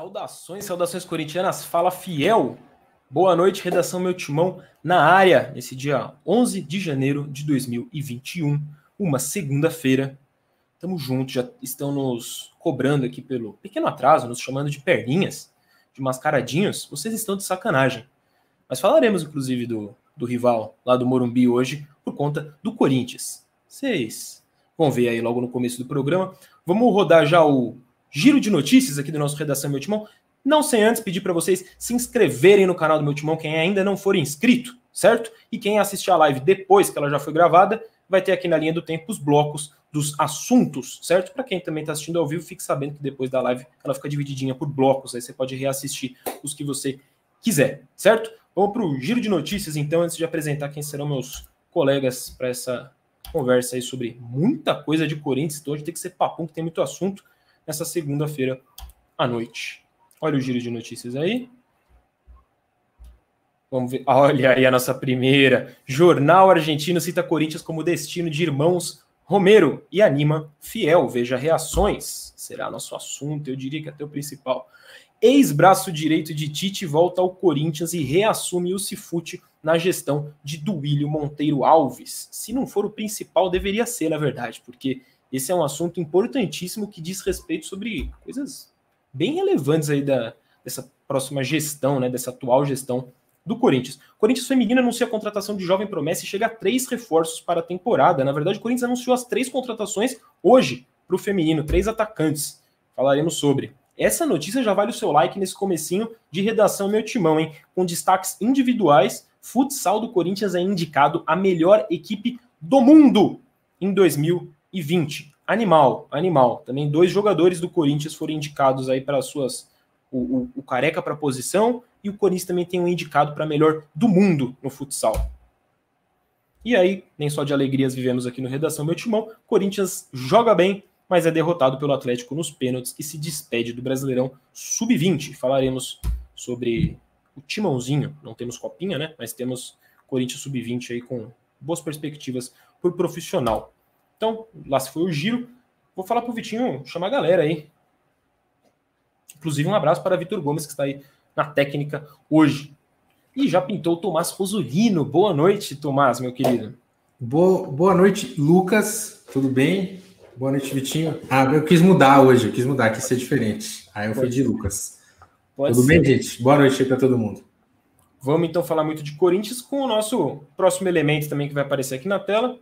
Saudações, saudações corintianas. Fala fiel. Boa noite, redação Meu Timão na área, nesse dia 11 de janeiro de 2021, uma segunda-feira. Tamo juntos, já estão nos cobrando aqui pelo pequeno atraso, nos chamando de perninhas, de mascaradinhos. Vocês estão de sacanagem. Mas falaremos, inclusive, do, do rival lá do Morumbi hoje, por conta do Corinthians. Vocês vão ver aí logo no começo do programa. Vamos rodar já o giro de notícias aqui do nosso Redação Meu Timão. Não sem antes pedir para vocês se inscreverem no canal do Meu Timão, quem ainda não for inscrito, certo? E quem assistir a live depois que ela já foi gravada, vai ter aqui na linha do tempo os blocos dos assuntos, certo? Para quem também está assistindo ao vivo, fique sabendo que depois da live ela fica divididinha por blocos, aí você pode reassistir os que você quiser, certo? Vamos para o giro de notícias, então, antes de apresentar quem serão meus colegas para essa conversa aí sobre muita coisa de Corinthians. Então, hoje tem que ser papum, que tem muito assunto nessa segunda-feira à noite. Olha o giro de notícias aí. Vamos ver. Olha aí a nossa primeira. Jornal argentino cita Corinthians como destino de irmãos Romero e anima fiel. Veja reações. Será nosso assunto, eu diria que até o principal. Ex-braço direito de Tite volta ao Corinthians e reassume o Cifute na gestão de Duílio Monteiro Alves. Se não for o principal, deveria ser, na verdade, porque esse é um assunto importantíssimo que diz respeito sobre coisas bem relevantes aí da, dessa próxima gestão, né, dessa atual gestão do Corinthians. O Corinthians feminino anuncia a contratação de jovem promessa e chega a três reforços para a temporada. Na verdade, o Corinthians anunciou as três contratações hoje para o feminino, três atacantes. Falaremos sobre. Essa notícia já vale o seu like nesse comecinho de redação meu timão, hein? Com destaques individuais, futsal do Corinthians é indicado a melhor equipe do mundo em 2020 e 20. Animal, animal. Também dois jogadores do Corinthians foram indicados aí para suas. O, o, o Careca para posição e o Corinthians também tem um indicado para melhor do mundo no futsal. E aí, nem só de alegrias vivemos aqui no Redação Meu Timão. Corinthians joga bem, mas é derrotado pelo Atlético nos pênaltis e se despede do Brasileirão Sub-20. Falaremos sobre o timãozinho. Não temos copinha, né? Mas temos Corinthians Sub-20 aí com boas perspectivas por profissional. Então, lá se foi o giro. Vou falar pro Vitinho chamar a galera aí. Inclusive, um abraço para Vitor Gomes, que está aí na técnica hoje. E já pintou o Tomás Rosolino. Boa noite, Tomás, meu querido. Boa, boa noite, Lucas. Tudo bem? Boa noite, Vitinho. Ah, eu quis mudar hoje, eu quis mudar, quis ser diferente. Aí eu fui de Lucas. Pode Tudo ser. bem, gente? Boa noite aí para todo mundo. Vamos então falar muito de Corinthians com o nosso próximo elemento também que vai aparecer aqui na tela.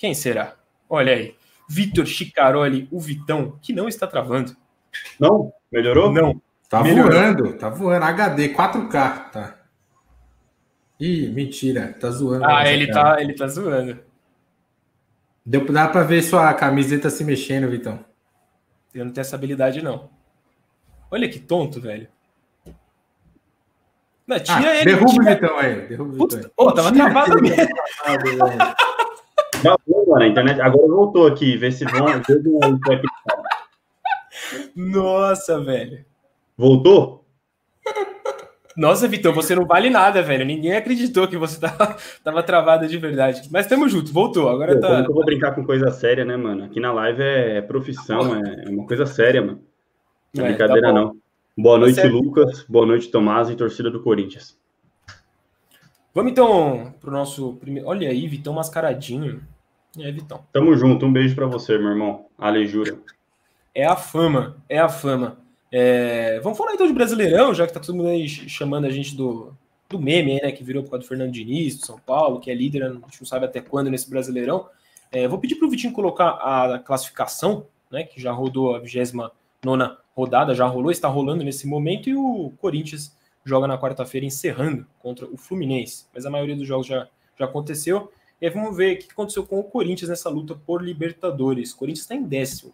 Quem será? Olha aí. Vitor Chicaroli, o Vitão, que não está travando. Não? Melhorou? Não. Tá Melhorou. voando, tá voando. HD, 4K, tá. Ih, mentira, tá zoando. Ah, ele tá, ele tá zoando. Deu, dá pra ver sua camiseta se mexendo, Vitão. Eu não tenho essa habilidade, não. Olha que tonto, velho. Não, tira ah, ele. Derruba tira... o Vitão aí. Derruba o Vitão. Pô, tava travado mesmo. Travou, mano, a internet. Agora voltou aqui, vê se vão. Nossa, velho. Voltou? Nossa, Vitor, você não vale nada, velho. Ninguém acreditou que você tava, tava travado de verdade. Mas tamo junto, voltou. Agora Pô, tá. Eu vou brincar com coisa séria, né, mano? Aqui na live é profissão, é, é uma coisa séria, mano. Não é, é brincadeira, tá não. Boa tá noite, Lucas. Boa noite, Tomás e torcida do Corinthians. Vamos então pro nosso primeiro. Olha aí, Vitão mascaradinho. E aí, Vitão? Tamo junto. Um beijo para você, meu irmão. Ale Jura. É a fama, é a fama. É... Vamos falar então de Brasileirão, já que tá todo mundo aí chamando a gente do, do meme, né? Que virou por causa do Fernando Diniz, do São Paulo, que é líder, a gente não sabe até quando nesse Brasileirão. É, vou pedir pro Vitinho colocar a classificação, né? Que já rodou a 29 rodada, já rolou, está rolando nesse momento, e o Corinthians joga na quarta-feira encerrando contra o Fluminense. Mas a maioria dos jogos já, já aconteceu. E aí vamos ver o que aconteceu com o Corinthians nessa luta por Libertadores. O Corinthians está em décimo.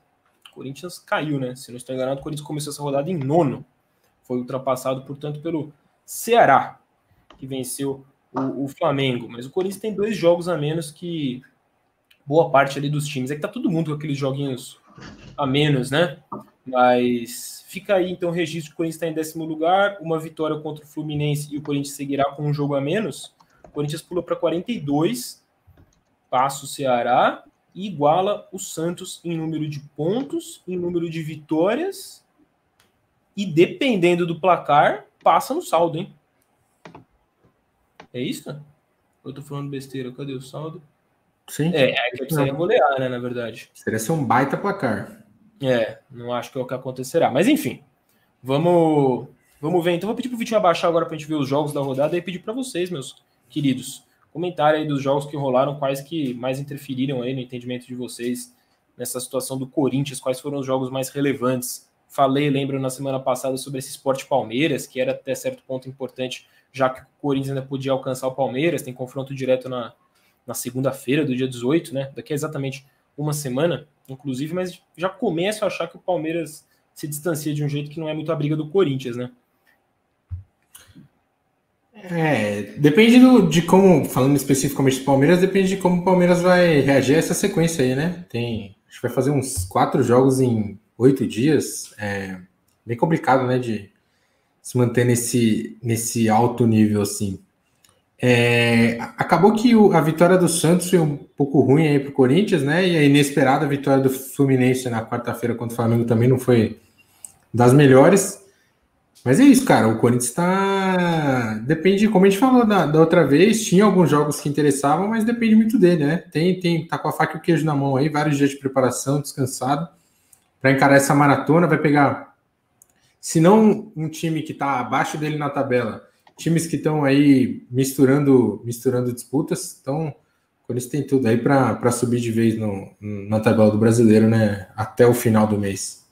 O Corinthians caiu, né? Se não estou enganado, o Corinthians começou essa rodada em nono. Foi ultrapassado, portanto, pelo Ceará, que venceu o, o Flamengo. Mas o Corinthians tem dois jogos a menos que boa parte ali dos times. É que tá todo mundo com aqueles joguinhos a menos, né? Mas fica aí então o registro que o Corinthians está em décimo lugar, uma vitória contra o Fluminense e o Corinthians seguirá com um jogo a menos. O Corinthians pula para 42, passa o Ceará e iguala o Santos em número de pontos, em número de vitórias e dependendo do placar, passa no saldo, hein? É isso? Eu tô falando besteira, cadê o saldo? Sim. É, é que precisaria golear, né, na verdade. Seria ser um baita placar. É, não acho que é o que acontecerá. Mas enfim, vamos vamos ver. Então vou pedir pro Vitinho abaixar agora pra gente ver os jogos da rodada e pedir para vocês, meus queridos, comentário aí dos jogos que rolaram, quais que mais interferiram aí no entendimento de vocês nessa situação do Corinthians, quais foram os jogos mais relevantes. Falei, lembro, na semana passada sobre esse esporte Palmeiras, que era até certo ponto importante, já que o Corinthians ainda podia alcançar o Palmeiras, tem confronto direto na, na segunda-feira do dia 18, né? Daqui a exatamente uma semana, inclusive, mas já começo a achar que o Palmeiras se distancia de um jeito que não é muito a briga do Corinthians, né? É, depende do, de como, falando especificamente do Palmeiras, depende de como o Palmeiras vai reagir a essa sequência aí, né? Tem, acho que vai fazer uns quatro jogos em oito dias. É bem complicado, né? De se manter nesse, nesse alto nível assim. É, acabou que o, a vitória do Santos foi um pouco ruim aí para o Corinthians, né? E a inesperada vitória do Fluminense na quarta-feira contra o Flamengo também não foi das melhores. Mas é isso, cara. O Corinthians está. Depende, como a gente falou da, da, outra vez, tinha alguns jogos que interessavam, mas depende muito dele, né? Tem, tem, tá com a faca e o queijo na mão aí, vários dias de preparação, descansado, para encarar essa maratona. Vai pegar, se não um time que está abaixo dele na tabela, times que estão aí misturando, misturando disputas. Então, o Corinthians tem tudo aí para subir de vez no, na tabela do brasileiro, né? Até o final do mês.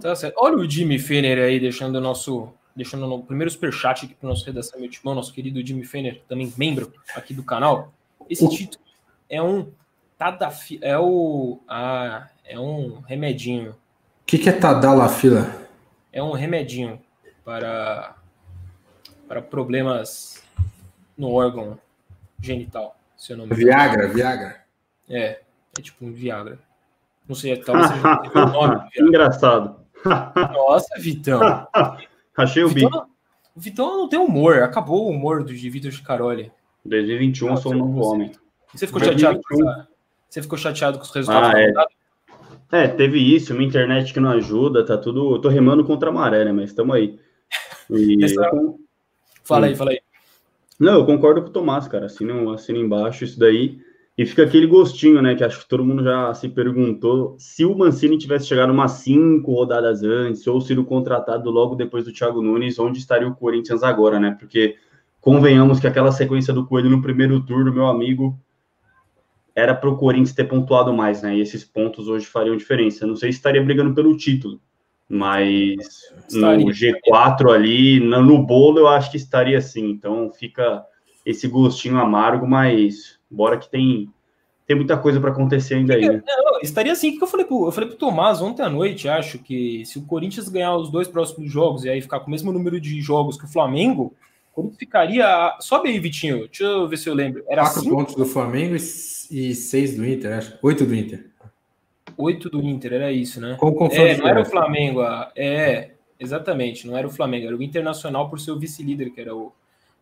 Tá certo. Olha o Jimmy Fener aí deixando o nosso. Deixando o primeiro superchat aqui para o nosso redação meu timão, nosso querido Jimmy Fener, também membro aqui do canal. Esse título é um. Tadafi, é o. Ah, é um remedinho. O que, que é Tadalafila? É um remedinho para para problemas no órgão genital, se eu não me Viagra, Viagra. É, é tipo um Viagra. Não sei, talvez seja o nome. Engraçado. Nossa, Vitão. Achei o Vitão, bico. O Vitão não tem humor, acabou o humor do de Vitor Chicaroli. 2021 eu sou um novo homem. Você ficou chateado. Você ficou chateado com os resultados ah, é. é, teve isso, minha internet que não ajuda, tá tudo. Eu tô remando contra a maré, né? Mas estamos aí. E Essa... Fala aí, hum. fala aí. Não, eu concordo com o Tomás, cara. Assina, assina embaixo isso daí. E fica aquele gostinho, né? Que acho que todo mundo já se perguntou se o Mancini tivesse chegado umas cinco rodadas antes, ou sido contratado logo depois do Thiago Nunes, onde estaria o Corinthians agora, né? Porque convenhamos que aquela sequência do Coelho no primeiro turno, meu amigo, era para o Corinthians ter pontuado mais, né? E esses pontos hoje fariam diferença. Não sei se estaria brigando pelo título, mas estaria. no G4 ali, no bolo, eu acho que estaria assim. Então fica esse gostinho amargo, mas bora que tem tem muita coisa para acontecer ainda aí. Né? Não, estaria assim, que eu falei pro, eu falei pro Tomás ontem à noite, acho que se o Corinthians ganhar os dois próximos jogos e aí ficar com o mesmo número de jogos que o Flamengo, o Corinthians ficaria. Sobe aí, Vitinho. Deixa eu ver se eu lembro. Era quatro cinco... pontos do Flamengo e, seis do Inter, acho. Oito do Inter. 8 do Inter, era isso, né? Com confronto é, não era o Flamengo, é, exatamente, não era o Flamengo, era o Internacional por ser o vice-líder, que era o.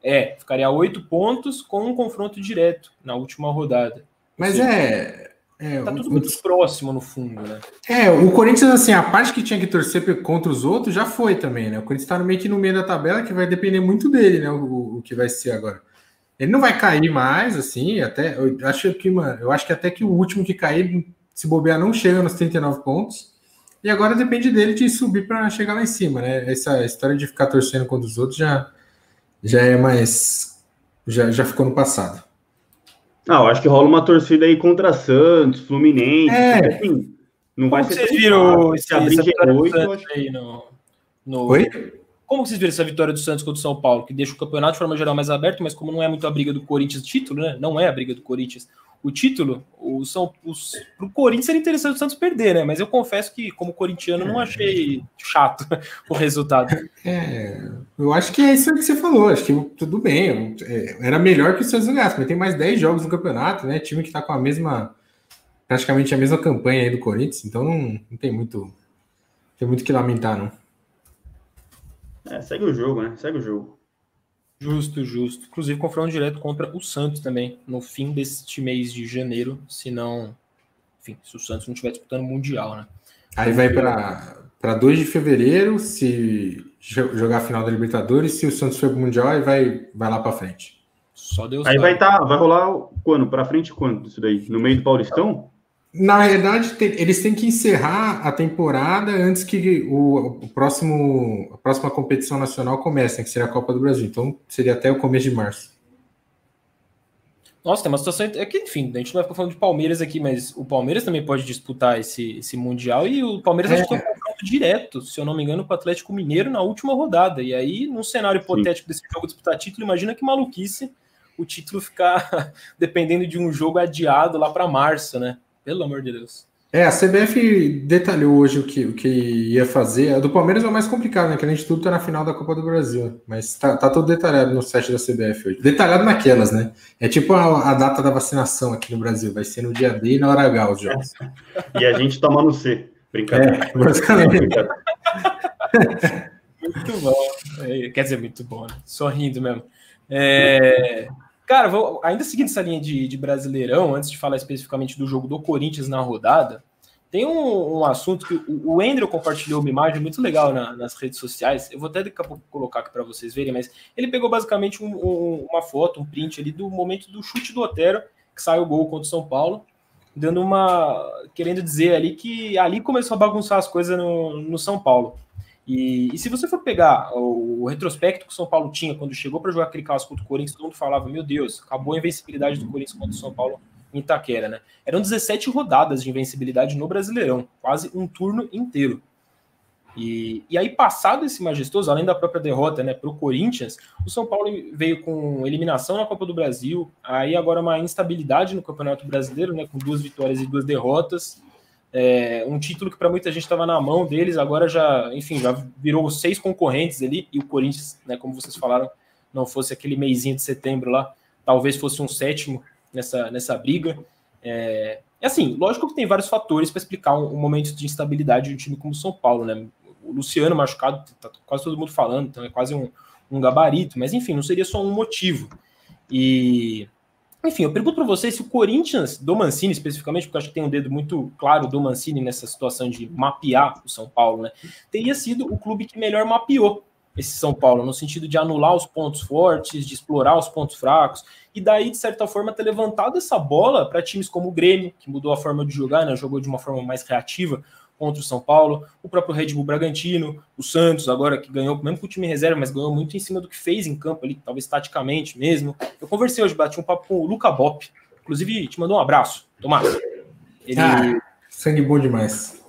É, ficaria a 8 pontos com um confronto direto na última rodada. Mas seja, é. É, tá tudo muito próximo no fundo, né? É, o Corinthians, assim, a parte que tinha que torcer contra os outros já foi também, né? O Corinthians tá meio que no meio da tabela, que vai depender muito dele, né? O, o que vai ser agora. Ele não vai cair mais, assim, até. Eu acho que, mano, eu acho que até que o último que cair se bobear, não chega nos 39 pontos. E agora depende dele de subir para chegar lá em cima, né? Essa história de ficar torcendo contra os outros já, já é mais. Já, já ficou no passado. Ah, eu acho que rola uma torcida aí contra Santos, Fluminense. É. Assim, não vai ser. Vocês viram esse, abrir G8, aí no, no... Oi? Como vocês viram essa vitória do Santos contra o São Paulo, que deixa o campeonato de forma geral mais aberto, mas como não é muito a briga do Corinthians título, né? Não é a briga do Corinthians o título, o São, os, pro Corinthians seria interessante o Santos perder, né? Mas eu confesso que, como corintiano, não achei chato o resultado. É, eu acho que é isso que você falou. Acho que tudo bem. É, era melhor que o Santos ganhasse, mas tem mais 10 jogos no campeonato, né? Time que tá com a mesma. praticamente a mesma campanha aí do Corinthians, então não, não tem muito. Tem muito que lamentar, não. É, segue o jogo, né? Segue o jogo. Justo, justo. Inclusive, confronto direto contra o Santos também, no fim deste mês de janeiro, se não. Enfim, se o Santos não estiver disputando o Mundial, né? Aí vai para para 2 de fevereiro, se jogar a final da Libertadores, se o Santos for pro Mundial, aí vai, vai lá para frente. Só Deus Aí vai, tá, vai rolar quando? Para frente quando isso daí? No meio do Paulistão? Na verdade, tem, eles têm que encerrar a temporada antes que o, o, próximo, a próxima competição nacional comece, né, que seria a Copa do Brasil. Então, seria até o começo de março. Nossa, tem uma situação. É que, enfim, a gente não vai ficar falando de Palmeiras aqui, mas o Palmeiras também pode disputar esse, esse Mundial e o Palmeiras é. acho que tem um confronto direto, se eu não me engano, com o Atlético Mineiro na última rodada. E aí, num cenário hipotético Sim. desse jogo disputar título, imagina que maluquice o título ficar dependendo de um jogo adiado lá para março, né? Pelo amor de Deus. É, a CBF detalhou hoje o que, o que ia fazer. A do Palmeiras é o mais complicado, né? Que a gente tudo tá na final da Copa do Brasil. Mas tá, tá todo detalhado no site da CBF hoje. Detalhado naquelas, né? É tipo a, a data da vacinação aqui no Brasil. Vai ser no dia D e na hora H os jogos. e a gente toma no C. Brincadeira. É, basicamente. muito bom. É, quer dizer, muito bom, né? Sorrindo mesmo. É... Cara, vou, ainda seguindo essa linha de, de, Brasileirão, antes de falar especificamente do jogo do Corinthians na rodada, tem um, um assunto que o, o Andrew compartilhou uma imagem muito legal na, nas redes sociais. Eu vou até daqui a pouco colocar aqui para vocês verem, mas ele pegou basicamente um, um, uma foto, um print ali do momento do chute do Otero, que saiu o gol contra o São Paulo, dando uma. querendo dizer ali que ali começou a bagunçar as coisas no, no São Paulo. E, e, se você for pegar o, retrospecto que o São Paulo tinha quando chegou para jogar aquele clássico contra o Corinthians, todo mundo falava: Meu Deus, acabou a invencibilidade do Corinthians contra o São Paulo em Itaquera, né? Eram 17 rodadas de invencibilidade no Brasileirão, quase um turno inteiro. E, e aí, passado esse majestoso, além da própria derrota né, para o Corinthians, o São Paulo veio com eliminação na Copa do Brasil, aí agora uma instabilidade no Campeonato Brasileiro, né, com duas vitórias e duas derrotas. É, um título que para muita gente estava na mão deles, agora já, enfim, já virou seis concorrentes ali, e o Corinthians, né, como vocês falaram, não fosse aquele meizinho de setembro lá, talvez fosse um sétimo nessa, nessa briga. É, assim, lógico que tem vários fatores para explicar um, um, momento de instabilidade de um time como o São Paulo, né? O Luciano machucado, tá quase todo mundo falando, então é quase um, um gabarito, mas enfim, não seria só um motivo. E enfim, eu pergunto para vocês se o Corinthians, do Mancini especificamente, porque acho que tem um dedo muito claro do Mancini nessa situação de mapear o São Paulo, né? Teria sido o clube que melhor mapeou esse São Paulo, no sentido de anular os pontos fortes, de explorar os pontos fracos, e daí, de certa forma, ter levantado essa bola para times como o Grêmio, que mudou a forma de jogar, né? Jogou de uma forma mais reativa, contra o São Paulo, o próprio Red Bull Bragantino, o Santos, agora que ganhou, mesmo com o time reserva, mas ganhou muito em cima do que fez em campo ali, talvez taticamente mesmo. Eu conversei hoje, bati um papo com o Luca Bop, inclusive te mandou um abraço, Tomás. Ele... Ah, sangue bom demais.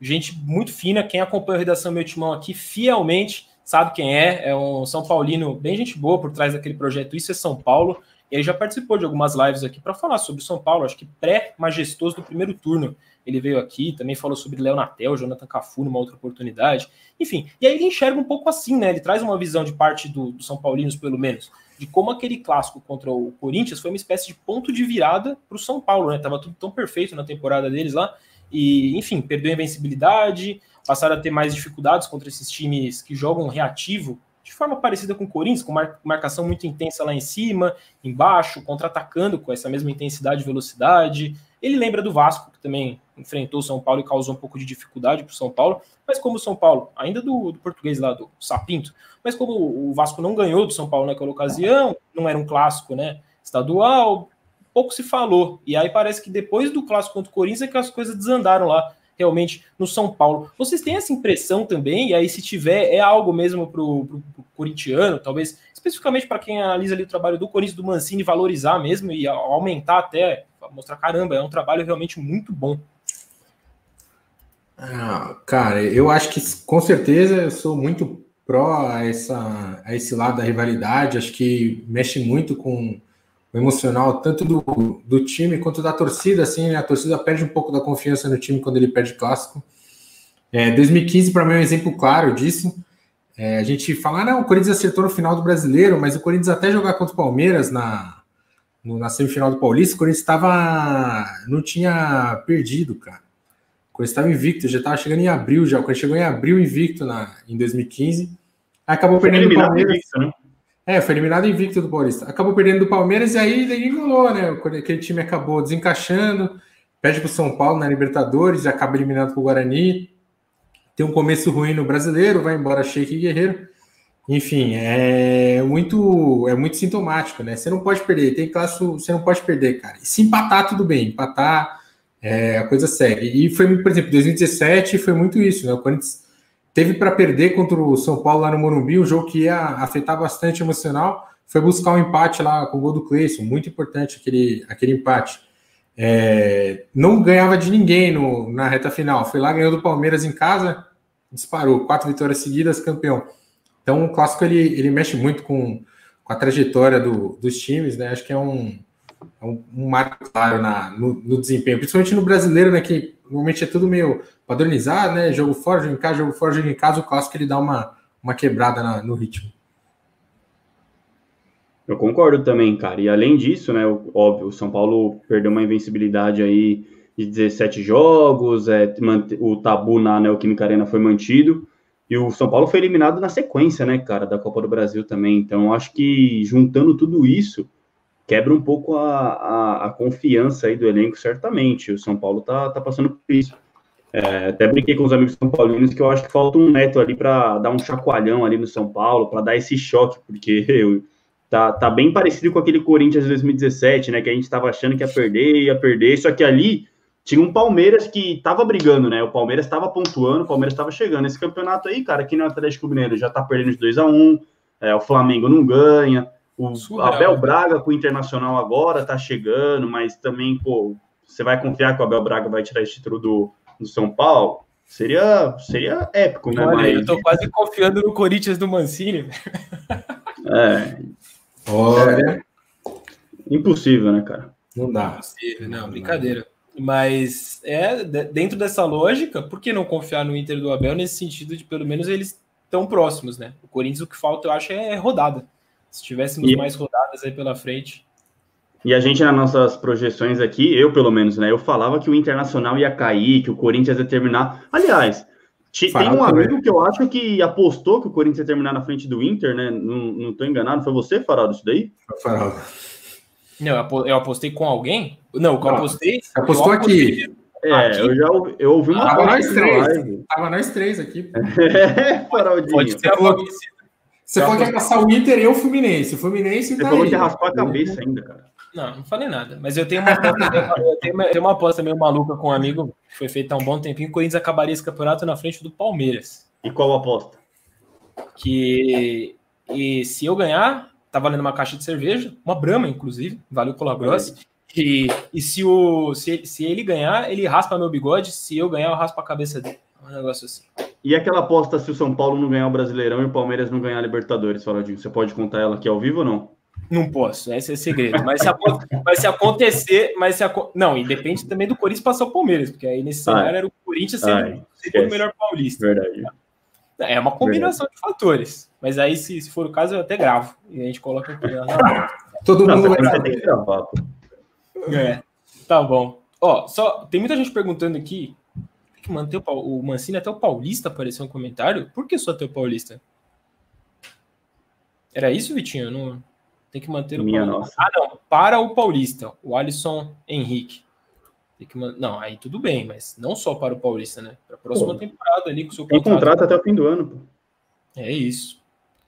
Gente muito fina, quem acompanha a redação Meu Timão aqui fielmente sabe quem é, é um São Paulino bem gente boa por trás daquele projeto Isso é São Paulo. E ele já participou de algumas lives aqui para falar sobre São Paulo, acho que pré-majestoso do primeiro turno ele veio aqui, também falou sobre Léo Natel, Jonathan Cafu numa outra oportunidade. Enfim, e aí ele enxerga um pouco assim, né? Ele traz uma visão de parte do, do São Paulinos, pelo menos, de como aquele clássico contra o Corinthians foi uma espécie de ponto de virada para o São Paulo, né? Tava tudo tão perfeito na temporada deles lá. E, enfim, perdeu a invencibilidade, passaram a ter mais dificuldades contra esses times que jogam reativo, de forma parecida com o Corinthians, com marcação muito intensa lá em cima, embaixo, contra-atacando com essa mesma intensidade e velocidade. Ele lembra do Vasco, que também enfrentou o São Paulo e causou um pouco de dificuldade para o São Paulo, mas como o São Paulo, ainda do, do, português lá, do Sapinto, mas como o Vasco não ganhou do São Paulo naquela ocasião, não era um clássico né, estadual, pouco se falou. E aí parece que depois do clássico contra o Corinthians é que as coisas desandaram lá, realmente, no São Paulo. Vocês têm essa impressão também? E aí, se tiver, é algo mesmo para o corintiano, talvez, especificamente para quem analisa ali o trabalho do Corinthians, do Mancini, valorizar mesmo e aumentar até, mostrar, caramba, é um trabalho realmente muito bom. Ah, cara, eu acho que com certeza eu sou muito pró a, essa, a esse lado da rivalidade. Acho que mexe muito com emocional, tanto do, do time quanto da torcida. Assim, né? A torcida perde um pouco da confiança no time quando ele perde clássico. É, 2015, para mim, é um exemplo claro disso. É, a gente fala, ah, não, o Corinthians acertou no final do brasileiro, mas o Corinthians até jogar contra o Palmeiras na, no, na semifinal do Paulista, o Corinthians estava. não tinha perdido, cara. Corinthians estava invicto, já estava chegando em abril já. O Corinthians chegou em abril invicto na, em 2015. Aí acabou perdendo o Palmeiras. Invicto, né? É, foi eliminado invicto do Paulista. Acabou perdendo do Palmeiras e aí daí rolou, né? Aquele time acabou desencaixando, perde para o São Paulo na Libertadores, acaba eliminado para o Guarani. tem um começo ruim no brasileiro, vai embora Sheik e Guerreiro. Enfim, é muito é muito sintomático, né? Você não pode perder, tem clássico, você não pode perder, cara. E se empatar, tudo bem, empatar é, a coisa segue. E foi, por exemplo, 2017 foi muito isso, né? O Corinthians teve para perder contra o São Paulo lá no Morumbi, um jogo que ia afetar bastante emocional, foi buscar um empate lá com o gol do Cleison, muito importante aquele, aquele empate. É, não ganhava de ninguém no, na reta final, foi lá, ganhou do Palmeiras em casa, disparou, quatro vitórias seguidas, campeão. Então, o clássico ele, ele mexe muito com, com a trajetória do, dos times, né? Acho que é um, é um, um marco claro na, no, no, desempenho, principalmente no brasileiro, né? Que normalmente é tudo meio padronizado, né? Jogo fora, jogo em casa, jogo fora, jogo em casa. O clássico ele dá uma, uma quebrada na, no ritmo. Eu concordo também, cara. E além disso, né? Óbvio, o São Paulo perdeu uma invencibilidade aí de 17 jogos, é, o tabu na Neoquímica Arena foi mantido. E o São Paulo foi eliminado na sequência, né, cara, da Copa do Brasil também. Então, acho que juntando tudo isso, quebra um pouco a, a, a confiança aí do elenco, certamente. O São Paulo tá, tá passando por isso. É, até brinquei com os amigos são paulinos que eu acho que falta um neto ali para dar um chacoalhão ali no São Paulo, para dar esse choque, porque eu, tá, tá bem parecido com aquele Corinthians de 2017, né? Que a gente estava achando que ia perder, ia perder, só que ali tinha um Palmeiras que estava brigando, né? O Palmeiras estava pontuando, o Palmeiras estava chegando. Esse campeonato aí, cara, aqui no Atlético Mineiro já tá perdendo de 2 a 1 um, é, o Flamengo não ganha, o Surreal. Abel Braga com o Internacional agora tá chegando, mas também, pô, você vai confiar que o Abel Braga vai tirar esse título do, do São Paulo? Seria, seria épico, né? Olha, mas... eu tô quase confiando no Corinthians do Mancini. É. Olha. É impossível, né, cara? Não dá. Impossível, não, brincadeira. Mas é dentro dessa lógica, por que não confiar no Inter do Abel nesse sentido de pelo menos eles estão próximos, né? O Corinthians o que falta, eu acho, é rodada. Se tivéssemos e... mais rodadas aí pela frente. E a gente, nas nossas projeções aqui, eu pelo menos, né? Eu falava que o Internacional ia cair, que o Corinthians ia terminar. Aliás, tem um amigo que eu acho que apostou que o Corinthians ia terminar na frente do Inter, né? Não, não tô enganado. Foi você, Faraldo, isso daí? Faraldo. Não, eu apostei com alguém? Não, eu apostei. Apostou aqui. É, eu já ouvi, eu ouvi uma ah, Tava nós três. Tava nós três aqui. É, Faraldinho. Pode ser Você falou que ia passar o Inter e o Fluminense. O Fluminense Você tá falou aí. que raspou a cabeça ainda, cara. Não, não falei nada. Mas eu tenho uma aposta, eu tenho uma, eu tenho uma aposta meio maluca com um amigo que foi feita há um bom tempinho. O Corinthians acabaria esse campeonato na frente do Palmeiras. E qual a aposta? Que e se eu ganhar, tá valendo uma caixa de cerveja, uma Brahma, inclusive, valeu Cola Gross. E, e se, o, se, se ele ganhar, ele raspa meu bigode, se eu ganhar, eu raspo a cabeça dele. Um negócio assim. E aquela aposta se o São Paulo não ganhar o Brasileirão e o Palmeiras não ganhar a Libertadores, Faladinho? Você pode contar ela aqui ao vivo ou não? Não posso, esse é segredo. Mas se, mas se acontecer, mas se não, e depende também do Corinthians passar o Palmeiras, porque aí nesse cenário era o Corinthians sendo, sendo o melhor paulista. Verdade. É uma combinação Verdade. de fatores. Mas aí, se, se, for o caso, eu até gravo. E a gente coloca aqui. Todo não, mundo vai ter que gravar. É, tá bom. Ó, só tem muita gente perguntando aqui. Que manter o, o Mancini até o Paulista apareceu um comentário. Por que só até o Paulista? Era isso, Vitinho? Não... Tem que manter o Minha Paulista. Nossa. Ah, não. Para o Paulista. O Alisson Henrique. Tem que man... Não, aí tudo bem, mas não só para o Paulista, né? Para a próxima pô, temporada ali com o seu contrato. Tem contrato até o fim do ano, pô. É isso.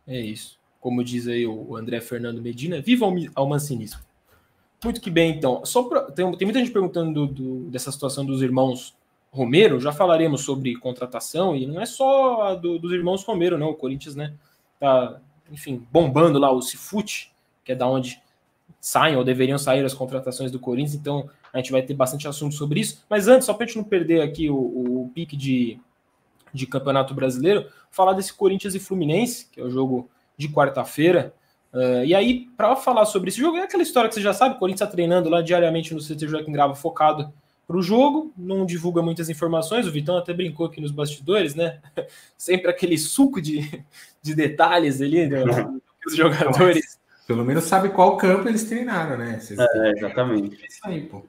É isso. Como diz aí o André Fernando Medina, viva o mancinismo. Muito que bem, então. Só pra... tem, tem, muita gente perguntando do, do, dessa situação dos irmãos Romero. Já falaremos sobre contratação e não é só do, dos irmãos Romero, não. O Corinthians, né? Tá, enfim, bombando lá o Cifute, que é da onde saem ou deveriam sair as contratações do Corinthians. Então, a gente vai ter bastante assunto sobre isso. Mas antes, só para a gente não perder aqui o, o pique de, de Campeonato Brasileiro, falar desse Corinthians e Fluminense, que é o jogo de quarta-feira. Uh, e aí, para falar sobre esse jogo, é aquela história que você já sabe: o Corinthians está treinando lá diariamente no CT Joaquim Grava focado para o jogo, não divulga muitas informações. O Vitão até brincou aqui nos bastidores, né? Sempre aquele suco de, de detalhes ali né? os jogadores. Pelo menos sabe qual campo eles treinaram, né? Vocês é, exatamente. É aí, pô.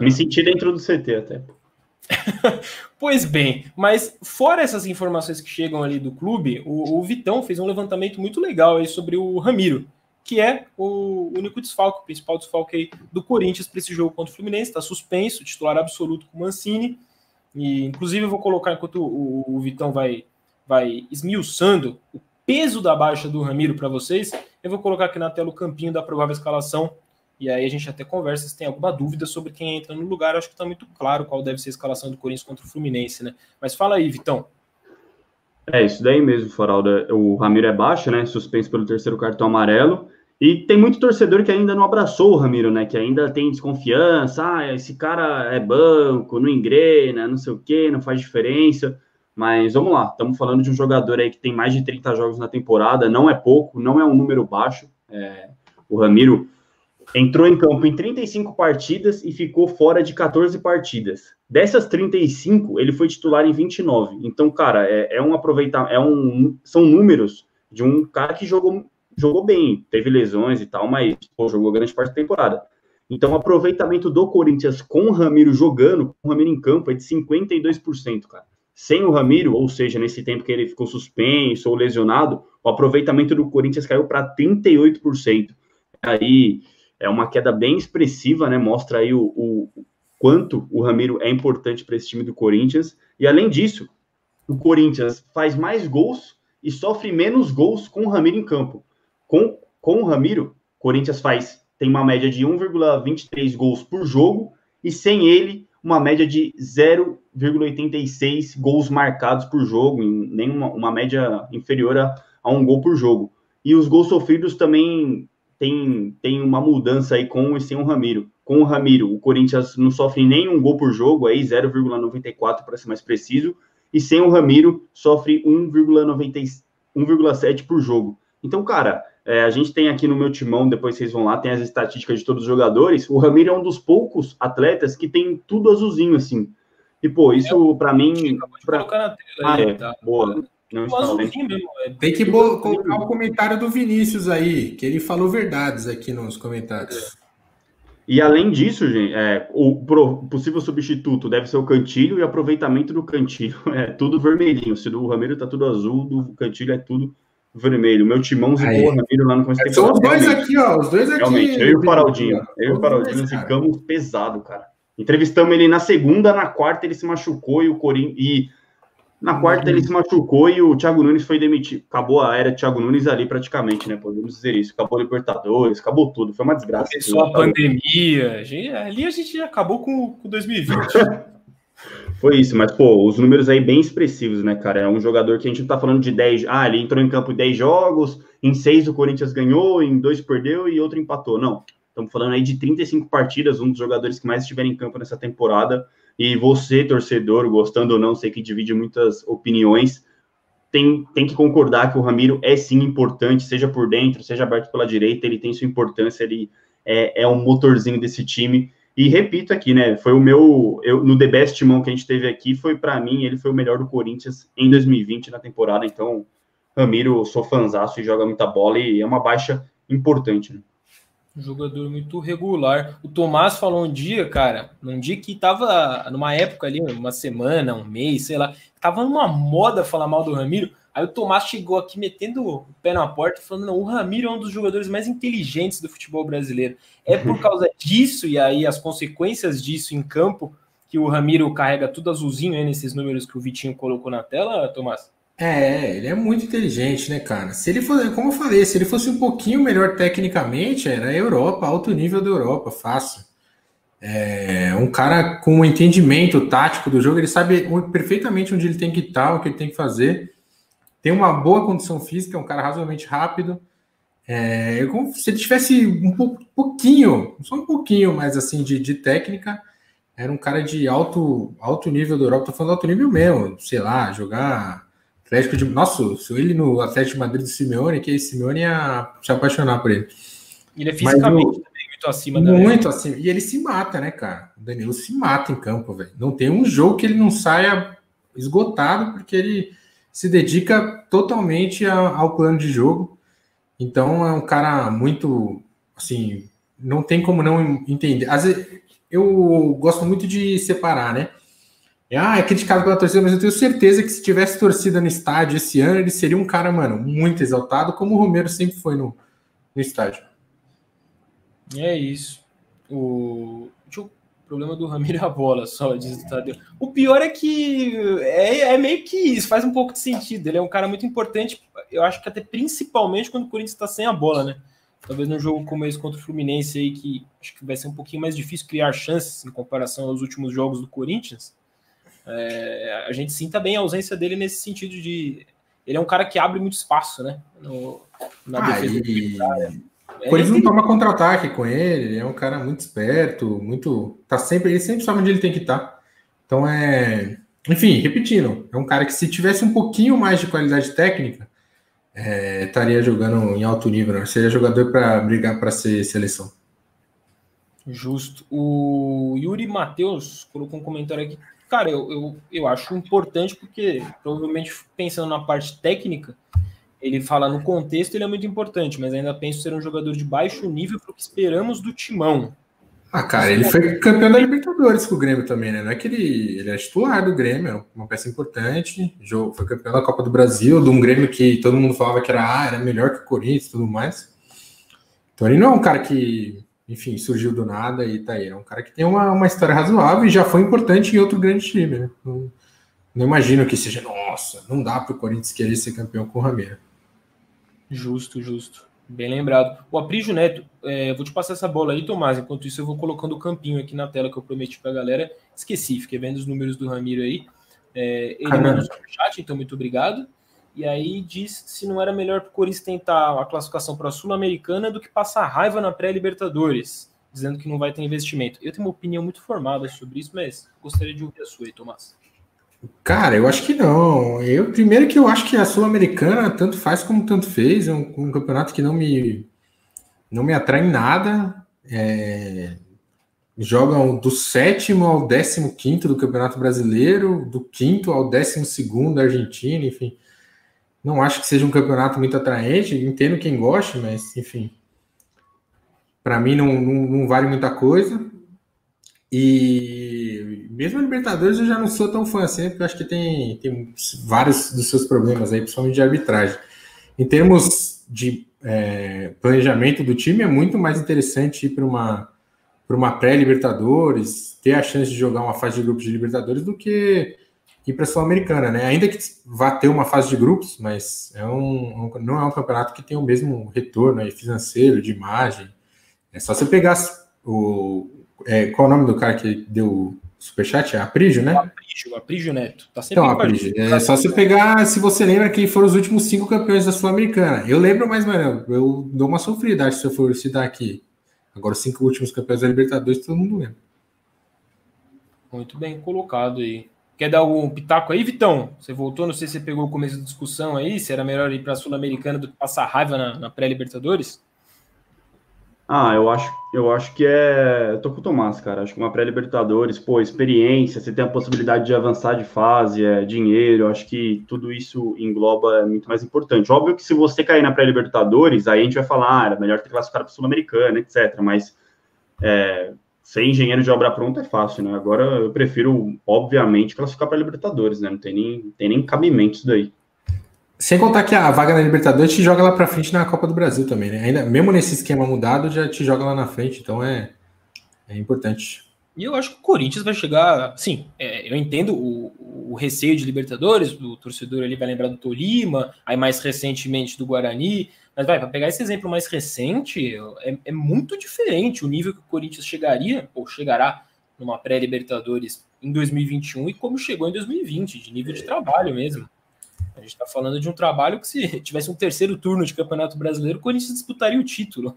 Me senti dentro do CT até. pois bem, mas fora essas informações que chegam ali do clube, o, o, Vitão fez um levantamento muito legal aí sobre o Ramiro, que é o único desfalque, o principal desfalque do Corinthians para esse jogo contra o Fluminense, está suspenso, titular absoluto com o Mancini. E, inclusive, eu vou colocar, enquanto o, o Vitão vai, vai esmiuçando o peso da baixa do Ramiro para vocês, eu vou colocar aqui na tela o campinho da provável escalação. E aí a gente até conversa se tem alguma dúvida sobre quem entra no lugar. Eu acho que está muito claro qual deve ser a escalação do Corinthians contra o Fluminense, né? Mas fala aí, Vitão. É, isso daí mesmo, Faralda. O Ramiro é baixo, né? Suspenso pelo terceiro cartão amarelo. E tem muito torcedor que ainda não abraçou o Ramiro, né? Que ainda tem desconfiança. Ah, esse cara é banco, não engrena, não sei o quê, não faz diferença. Mas vamos lá, estamos falando de um jogador aí que tem mais de 30 jogos na temporada, não é pouco, não é um número baixo. É, o Ramiro entrou em campo em 35 partidas e ficou fora de 14 partidas. Dessas 35, ele foi titular em 29. Então, cara, é, é um aproveitar, é um, são números de um cara que jogou, jogou bem, teve lesões e tal, mas pô, jogou grande parte da temporada. Então, o aproveitamento do Corinthians com o Ramiro jogando, com o Ramiro em campo, é de 52%, cara. Sem o Ramiro, ou seja, nesse tempo que ele ficou suspenso ou lesionado, o aproveitamento do Corinthians caiu para 38%. Aí é uma queda bem expressiva, né? Mostra aí o, o quanto o Ramiro é importante para esse time do Corinthians. E além disso, o Corinthians faz mais gols e sofre menos gols com o Ramiro em campo. Com, com o Ramiro, o Corinthians faz tem uma média de 1,23 gols por jogo e sem ele uma média de 0,86 gols marcados por jogo, nem uma, uma média inferior a, a um gol por jogo. E os gols sofridos também tem, tem uma mudança aí com e sem o Ramiro. Com o Ramiro, o Corinthians não sofre nenhum gol por jogo, aí 0,94 para ser mais preciso, e sem o Ramiro sofre 1,7 por jogo. Então, cara, é, a gente tem aqui no meu timão, depois vocês vão lá, tem as estatísticas de todos os jogadores. O Ramiro é um dos poucos atletas que tem tudo azulzinho assim. E, pô, isso é, para mim. Pra... Ah, é, tá. boa. Não está mesmo, é Tem que colocar o comentário do Vinícius aí, que ele falou verdades aqui nos comentários. E além disso, gente, é, o possível substituto deve ser o cantilho e aproveitamento do cantilho é tudo vermelhinho. Se do Ramiro tá tudo azul, do cantilho é tudo vermelho. Meu timão zicou o Ramiro lá no começo. É, são os dois aqui, ó. Os dois aqui. Realmente, eu e o Faraldinho. Eu e o Faraldinho ficamos pesado, cara. Entrevistamos ele na segunda, na quarta ele se machucou e o Corinthians. Na quarta ele se machucou e o Thiago Nunes foi demitido. Acabou a era Thiago Nunes ali praticamente, né? Podemos dizer isso. Acabou a Libertadores, acabou tudo. Foi uma desgraça. Começou a pandemia. Ali a gente acabou com, com 2020. Foi isso, mas, pô, os números aí bem expressivos, né, cara? É um jogador que a gente não tá falando de 10. Ah, ele entrou em campo em 10 jogos, em 6 o Corinthians ganhou, em 2 perdeu e outro empatou. Não. Estamos falando aí de 35 partidas, um dos jogadores que mais estiveram em campo nessa temporada. E você, torcedor, gostando ou não, sei que divide muitas opiniões, tem, tem que concordar que o Ramiro é sim importante, seja por dentro, seja aberto pela direita, ele tem sua importância, ele é, é um motorzinho desse time. E repito aqui, né? Foi o meu. Eu, no The Best Mão que a gente teve aqui, foi para mim, ele foi o melhor do Corinthians em 2020 na temporada. Então, Ramiro, sou fanzaço e joga muita bola e é uma baixa importante, né? Um jogador muito regular. O Tomás falou um dia, cara, num dia que tava numa época ali, uma semana, um mês, sei lá, tava numa moda falar mal do Ramiro. Aí o Tomás chegou aqui metendo o pé na porta, falando: não, o Ramiro é um dos jogadores mais inteligentes do futebol brasileiro. É por causa disso, e aí as consequências disso em campo, que o Ramiro carrega tudo azulzinho aí nesses números que o Vitinho colocou na tela, Tomás? É, ele é muito inteligente, né, cara? Se ele fosse, como eu falei, se ele fosse um pouquinho melhor tecnicamente, era Europa, alto nível da Europa, fácil. É um cara com um entendimento tático do jogo, ele sabe perfeitamente onde ele tem que estar, o que ele tem que fazer. Tem uma boa condição física, é um cara razoavelmente rápido. É como se ele tivesse um pouquinho, só um pouquinho mais assim de, de técnica, era um cara de alto, alto nível da Europa. Tô falando alto nível mesmo, sei lá, jogar Atlético de. Nossa, se ele no Atlético de Madrid do Simeone, que Simeone ia se apaixonar por ele. Ele é fisicamente também muito acima da Muito acima. E ele se mata, né, cara? O Danilo se mata em campo, velho. Não tem um jogo que ele não saia esgotado, porque ele se dedica totalmente ao plano de jogo. Então é um cara muito. Assim, não tem como não entender. Às vezes, eu gosto muito de separar, né? Ah, é criticado pela torcida, mas eu tenho certeza que se tivesse torcida no estádio esse ano, ele seria um cara, mano, muito exaltado, como o Romero sempre foi no, no estádio. É isso. O... Eu problema do Ramiro é a bola, só diz o Tadeu. O pior é que é, é, meio que isso, faz um pouco de sentido. Ele é um cara muito importante, eu acho que até principalmente quando o Corinthians está sem a bola, né? Talvez num jogo como esse contra o Fluminense aí, que acho que vai ser um pouquinho mais difícil criar chances em comparação aos últimos jogos do Corinthians. É, a gente sinta bem a ausência dele nesse sentido de. Ele é um cara que abre muito espaço, né? No, na ah, defesa e... O Corinthians não toma contra-ataque com ele, ele é um cara muito esperto, muito. Tá sempre, ele sempre sabe onde ele tem que estar. Tá. Então é. Enfim, repetindo, é um cara que se tivesse um pouquinho mais de qualidade técnica, é, estaria jogando em alto nível, né? seria jogador para brigar para ser seleção. Justo. O Yuri Matheus colocou um comentário aqui. Cara, eu, eu, eu acho importante porque, provavelmente, pensando na parte técnica, ele fala no contexto, ele é muito importante, mas ainda penso ser um jogador de baixo nível para o que esperamos do timão. Ah, cara, ele foi campeão da Libertadores com o Grêmio também, né? Não é que ele, ele é titular do Grêmio, é uma peça importante. Foi campeão da Copa do Brasil, de um Grêmio que todo mundo falava que era, ah, era melhor que o Corinthians e tudo mais. Então ele não é um cara que, enfim, surgiu do nada e tá aí. É um cara que tem uma, uma história razoável e já foi importante em outro grande time, né? Não, não imagino que seja, nossa, não dá para o Corinthians querer ser campeão com o Ramiro. Justo, justo. Bem lembrado. O Aprígio Neto, é, vou te passar essa bola aí, Tomás. Enquanto isso, eu vou colocando o campinho aqui na tela que eu prometi para a galera. Esqueci, fiquei vendo os números do Ramiro aí. É, ele mandou no chat, então muito obrigado. E aí diz se não era melhor para o Corinthians tentar a classificação para a Sul-Americana do que passar raiva na pré-Libertadores, dizendo que não vai ter investimento. Eu tenho uma opinião muito formada sobre isso, mas gostaria de ouvir a sua aí, Tomás. Cara, eu acho que não. Eu primeiro que eu acho que a sul-americana tanto faz como tanto fez, é um, um, campeonato que não me não me atrai em nada. É, jogam do sétimo ao décimo quinto do Campeonato Brasileiro, do quinto ao décimo segundo da Argentina, enfim. Não acho que seja um campeonato muito atraente. Entendo quem gosta, mas enfim, para mim não, não, não vale muita coisa. E mesmo a Libertadores eu já não sou tão fã assim, porque eu acho que tem, tem vários dos seus problemas aí, principalmente de arbitragem. Em termos de é, planejamento do time, é muito mais interessante ir para uma, uma pré-Libertadores, ter a chance de jogar uma fase de grupos de Libertadores do que ir para a Sul-Americana, né? Ainda que vá ter uma fase de grupos, mas é um, um, não é um campeonato que tem o mesmo retorno aí financeiro, de imagem. É só você pegar o, é, qual é o nome do cara que deu superchat? É Aprígio, né? Aprígio, Aprígio Neto. Tá sempre então, Aprígio. É só você pegar, se você lembra quem foram os últimos cinco campeões da Sul-Americana. Eu lembro, mas, mano, eu dou uma sofrida, acho, se eu for citar aqui. Agora, os cinco últimos campeões da Libertadores, todo mundo lembra. Muito bem colocado aí. Quer dar algum pitaco aí, Vitão? Você voltou, não sei se você pegou o começo da discussão aí, se era melhor ir para a Sul-Americana do que passar raiva na, na pré-Libertadores? Ah, eu acho, eu acho que é. Eu tô com o Tomás, cara. Acho que uma pré-Libertadores, pô, experiência, você tem a possibilidade de avançar de fase, é, dinheiro, eu acho que tudo isso engloba é muito mais importante. Óbvio que se você cair na pré-Libertadores, aí a gente vai falar, ah, era melhor ter classificado para Sul-Americana, etc. Mas é, ser engenheiro de obra pronta é fácil, né? Agora eu prefiro, obviamente, classificar para Libertadores, né? Não tem nem, tem nem cabimento isso daí. Sem contar que a vaga na Libertadores te joga lá para frente na Copa do Brasil também, né? Ainda, mesmo nesse esquema mudado, já te joga lá na frente, então é, é importante. E eu acho que o Corinthians vai chegar. Sim, é, eu entendo o, o, receio de Libertadores, o torcedor ali vai lembrar do Tolima, aí mais recentemente do Guarani. Mas vai, para pegar esse exemplo mais recente, é, é, muito diferente o nível que o Corinthians chegaria, ou chegará numa pré-Libertadores em 2021 e como chegou em 2020, de nível de trabalho mesmo. A gente está falando de um trabalho que, se tivesse um terceiro turno de Campeonato Brasileiro, o Corinthians disputaria o título.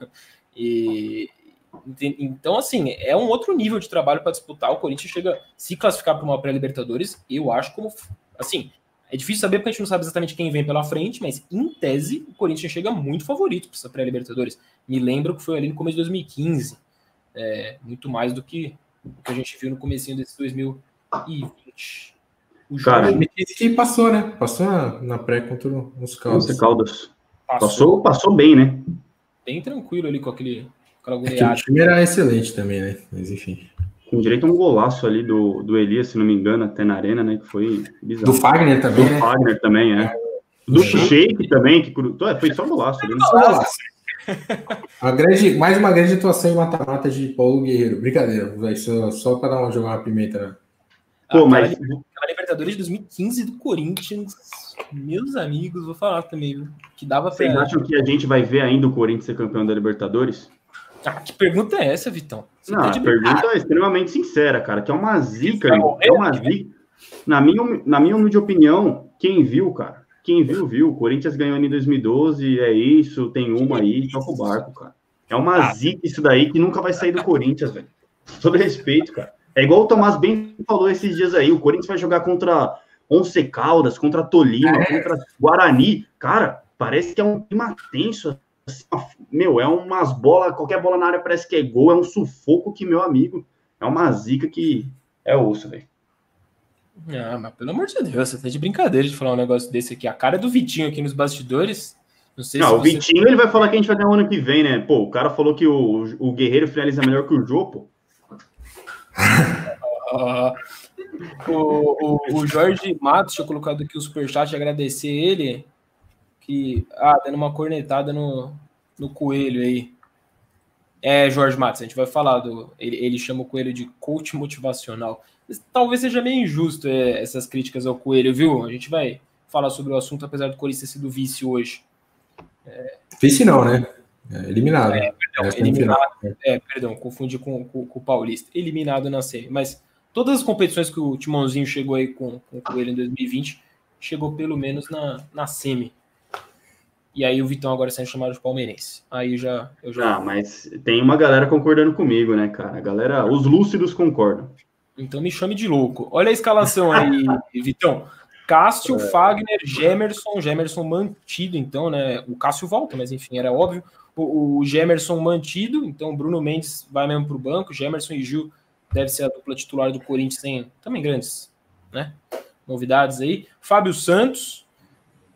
E, então, assim, é um outro nível de trabalho para disputar. O Corinthians chega se classificar para uma pré-Libertadores, eu acho como. Assim, é difícil saber porque a gente não sabe exatamente quem vem pela frente, mas em tese, o Corinthians chega muito favorito para essa pré-Libertadores. Me lembro que foi ali no começo de 2015. É, muito mais do que o que a gente viu no comecinho desse 2020. O Cara, que passou, né? Passou na, na pré contra os Caldas. Caldas. Passou, passou, passou bem, né? Bem tranquilo ali com aquele. É o time era excelente também, né? Mas enfim. Com direito a um golaço ali do, do Elias, se não me engano, até na arena, né? Que foi bizarro. Do Fagner também, do né? Fagner também, é. Do Sheik também, que é, foi só um golaço ali. Né? Só golaço. Uma grande, mais uma grande atuação em mata-mata de Paulo Guerreiro. Brincadeira, vai só, só para dar uma jogar uma pimenta. Né? Pô, aquela, mas... aquela Libertadores de 2015 do Corinthians, meus amigos, vou falar também, viu? Que dava pra... Vocês acham que a gente vai ver ainda o Corinthians ser campeão da Libertadores? Ah, que pergunta é essa, Vitão? Você Não, tá a pergunta é extremamente sincera, cara, que é uma zica, é uma zica. Na minha, na minha humilde opinião, quem viu, cara, quem viu, viu. O Corinthians ganhou em 2012, é isso, tem uma aí, toca o barco, cara. É uma ah. zica isso daí que nunca vai sair do Corinthians, velho. Todo respeito, cara. É igual o Tomás bem falou esses dias aí, o Corinthians vai jogar contra Once Caldas, contra Tolima, é. contra Guarani. Cara, parece que é um clima tenso. Assim, meu, é umas bolas, qualquer bola na área parece que é gol, é um sufoco que, meu amigo, é uma zica que é osso, velho. Ah, mas pelo amor de Deus, você tá de brincadeira de falar um negócio desse aqui. A cara do Vitinho aqui nos bastidores. Não sei não, se o você... Vitinho ele vai falar que a gente vai ter um ano que vem, né? Pô, o cara falou que o, o Guerreiro finaliza melhor que o Jô, pô. uh, o, o, o, Jorge Matos tinha colocado aqui o superchat agradecer ele. Que, ah, dando uma cornetada no, no coelho aí. É, Jorge Matos, a gente vai falar do. Ele, ele chama o coelho de coach motivacional talvez seja meio injusto é, essas críticas ao Coelho, viu? A gente vai falar sobre o assunto, apesar do Corinthians ter sido vice hoje. É... Vice não, né? É, eliminado. É, perdão, eliminado é, perdão, confundi com, com, com, o Paulista. Eliminado na série. Mas todas as competições que o Timãozinho chegou aí com, com o Coelho em 2020, chegou pelo menos na, na semi. E aí o Vitão agora sendo chamado de palmeirense. Aí já, eu já. Ah, mas tem uma galera concordando comigo, né, cara? A galera, os lúcidos concordam. Então me chame de louco. Olha a escalação aí, Vitão. Cássio, é. Fagner, Gemerson, Gemerson mantido, então, né? O Cássio volta, mas enfim, era óbvio. O, o Gemerson mantido, então Bruno Mendes vai mesmo para o banco. Gemerson e Gil deve ser a dupla titular do Corinthians, tem também grandes, né? Novidades aí. Fábio Santos,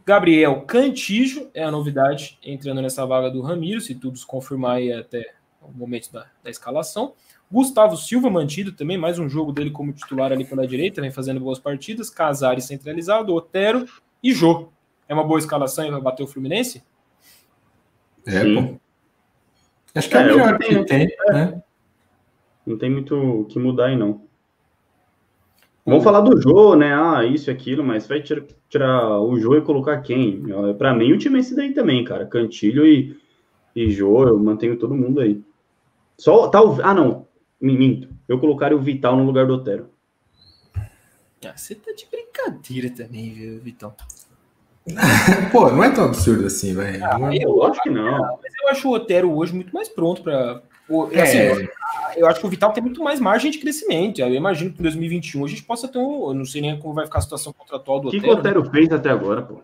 Gabriel Cantijo é a novidade entrando nessa vaga do Ramiro, se tudo se confirmar aí até o momento da, da escalação. Gustavo Silva mantido também, mais um jogo dele como titular ali pela direita, vem fazendo boas partidas. Casares centralizado, Otero e Jô. É uma boa escalação e vai bater o Fluminense? É, pô. Acho que é, é o melhor que tem, né? Não tem muito o que mudar aí, não. Vamos falar do Jô, né? Ah, isso e aquilo, mas vai tirar, tirar o Jô e colocar quem? Para mim, o time é esse daí também, cara. Cantilho e, e Jô, eu mantenho todo mundo aí. Só, tá, ah, não. Minto. Eu colocaria o Vital no lugar do Otero. Ah, você tá de brincadeira também, viu, Vitão? Pô, não é tão absurdo assim, velho. Ah, eu acho que não. Mas eu acho o Otero hoje muito mais pronto para. É. Assim, eu, acho que o Vital tem muito mais margem de crescimento. Eu imagino que em 2021 a gente possa ter um. Eu não sei nem como vai ficar a situação contratual do Otero. O que, o Otero né? fez até agora, pô?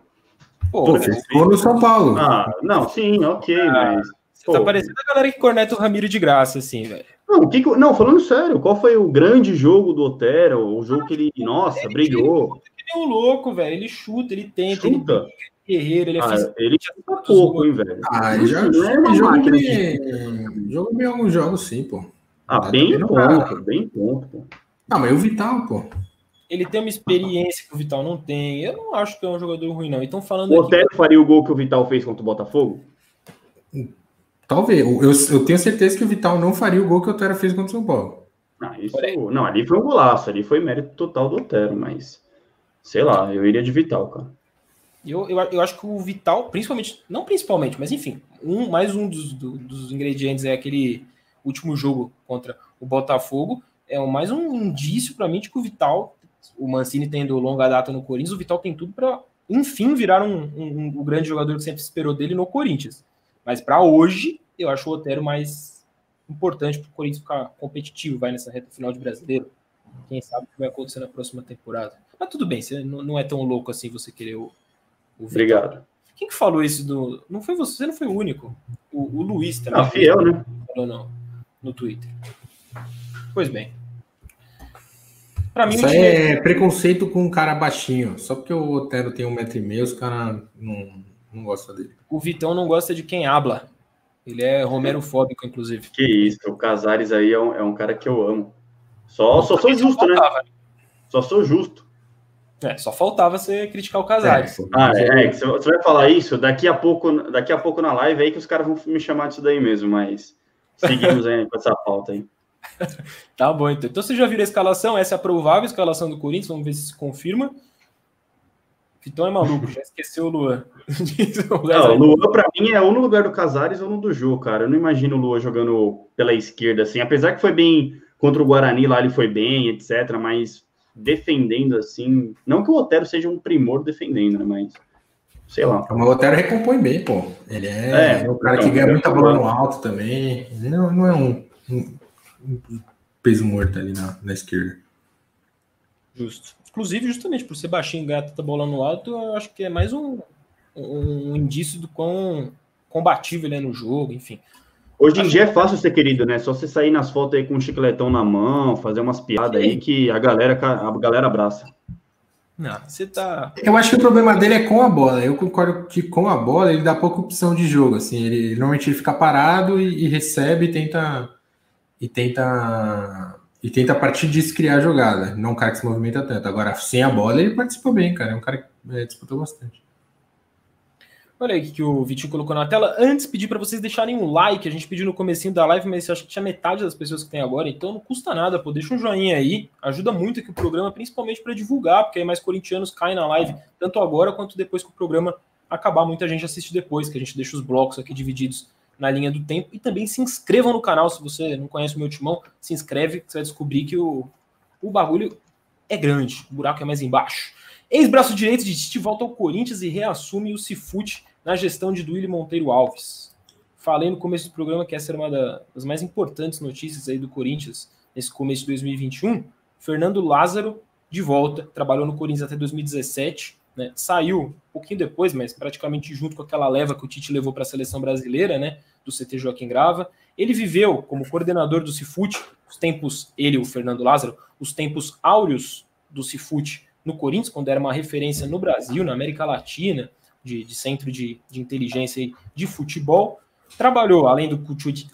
Pô, pô fez no São Paulo. Ah, não, sim, ok, ah, mas. Você tá pô, tá parecendo a galera que corneta o Ramiro de graça, assim, velho. Não, o que, não, falando sério, qual foi o grande jogo do Otero? O jogo que ele, nossa, ele, brilhou. Ele é um louco, velho. Ele chuta, ele tenta, chuta. ele é guerreiro, ele é ah, Ele chuta pouco, hein, velho. Ah, ele já não é jogo jogo alguns jogos, sim, pô. Ah, tá bem ponto, bem ponto, pô. Ah, mas o Vital, pô. Ele tem uma experiência que o Vital não tem. Eu não acho que é um jogador ruim, não. Então, falando. O Otero faria o gol que o Vital fez contra o Botafogo? Talvez. Eu, eu tenho certeza que o Vital não faria o gol que o Otero fez contra o São Paulo. Ah, isso, não, ali foi um golaço, ali foi mérito total do Otero, mas sei lá, eu iria de Vital, cara. Eu, eu, eu acho que o Vital, principalmente, não principalmente, mas enfim, um, mais um dos, do, dos ingredientes é aquele último jogo contra o Botafogo. É mais um indício para mim de que o Vital, o Mancini tendo longa data no Corinthians, o Vital tem tudo para, enfim, virar um, um, um grande jogador que sempre esperou dele no Corinthians. Mas para hoje, eu acho o Otero mais importante para o Corinthians ficar competitivo, vai nessa reta final de brasileiro. Quem sabe o que vai acontecer na próxima temporada. Mas tudo bem, você não é tão louco assim você querer o. o Obrigado. Quem que falou isso do. Não foi você, você não foi o único. O, o Luiz também. Ah, fiel, né? Falou não. No Twitter. Pois bem. Pra mim, Isso é preconceito com um cara baixinho. Só porque o Otero tem um metro e meio, os caras não, não gosta dele. O Vitão não gosta de quem habla. Ele é romero-fóbico, inclusive. Que isso, o Casares aí é um, é um cara que eu amo. Só, só sou justo, né? Só sou justo. É, só faltava você criticar o Casares. É, ah, é, é, você vai falar isso daqui a pouco, daqui a pouco na live aí que os caras vão me chamar disso daí mesmo, mas seguimos aí com essa pauta aí. tá bom, então. Então você já viu a escalação, essa é a provável escalação do Corinthians, vamos ver se se confirma. Então é maluco, já esqueceu o Luan. não, o Luan, pra mim, é ou no lugar do Casares ou no do Jô, cara. Eu não imagino o Luan jogando pela esquerda, assim. Apesar que foi bem contra o Guarani, lá ele foi bem, etc. Mas defendendo assim. Não que o Otero seja um primor defendendo, né? Mas sei lá. Mas o Otero recompõe bem, pô. Ele é, é um cara então, que ganha muita bola no alto também. Ele não, não é um, um, um, peso morto ali na, na esquerda. Justo. Inclusive, justamente por ser baixinho e ganhar tanta bola no alto, eu acho que é mais um, um, indício do quão combativo ele é no jogo, enfim. Hoje em dia é fácil ser querido, né? Só você sair nas fotos aí com um chicletão na mão, fazer umas piadas aí que a galera, a galera abraça. Não, você tá. Eu acho que o problema dele é com a bola. Eu concordo que com a bola ele dá pouca opção de jogo. Assim, ele normalmente ele fica parado e, e recebe e tenta e tenta e tenta a partir disso criar a jogada. Não é um cara que se movimenta tanto. Agora, sem a bola, ele participou bem, cara. É um cara que é, disputou bastante. Olha aí o que o Vitinho colocou na tela. Antes, pedir para vocês deixarem um like. A gente pediu no comecinho da live, mas acho que tinha metade das pessoas que tem agora, então não custa nada, pô. Deixa um joinha aí. Ajuda muito aqui o programa, principalmente para divulgar, porque aí mais corintianos caem na live, tanto agora quanto depois que o programa acabar. Muita gente assiste depois, que a gente deixa os blocos aqui divididos na linha do tempo. E também se inscrevam no canal, se você não conhece o meu timão, se inscreve, você vai descobrir que o, o bagulho é grande, o buraco é mais embaixo. Ex-braço direito de Tite volta ao Corinthians e reassume o Cifute na gestão de Duílio Monteiro Alves. Falei no começo do programa que essa era uma das mais importantes notícias aí do Corinthians nesse começo de 2021. Fernando Lázaro de volta, trabalhou no Corinthians até 2017, né? Saiu um pouquinho depois, mas praticamente junto com aquela leva que o Tite levou para a seleção brasileira, né? Do CT Joaquim Grava. Ele viveu como coordenador do Cifute, os tempos, ele, o Fernando Lázaro, os tempos áureos do Cifute no Corinthians, quando era uma referência no Brasil, na América Latina, de, de centro de, de inteligência de futebol. Trabalhou, além, do,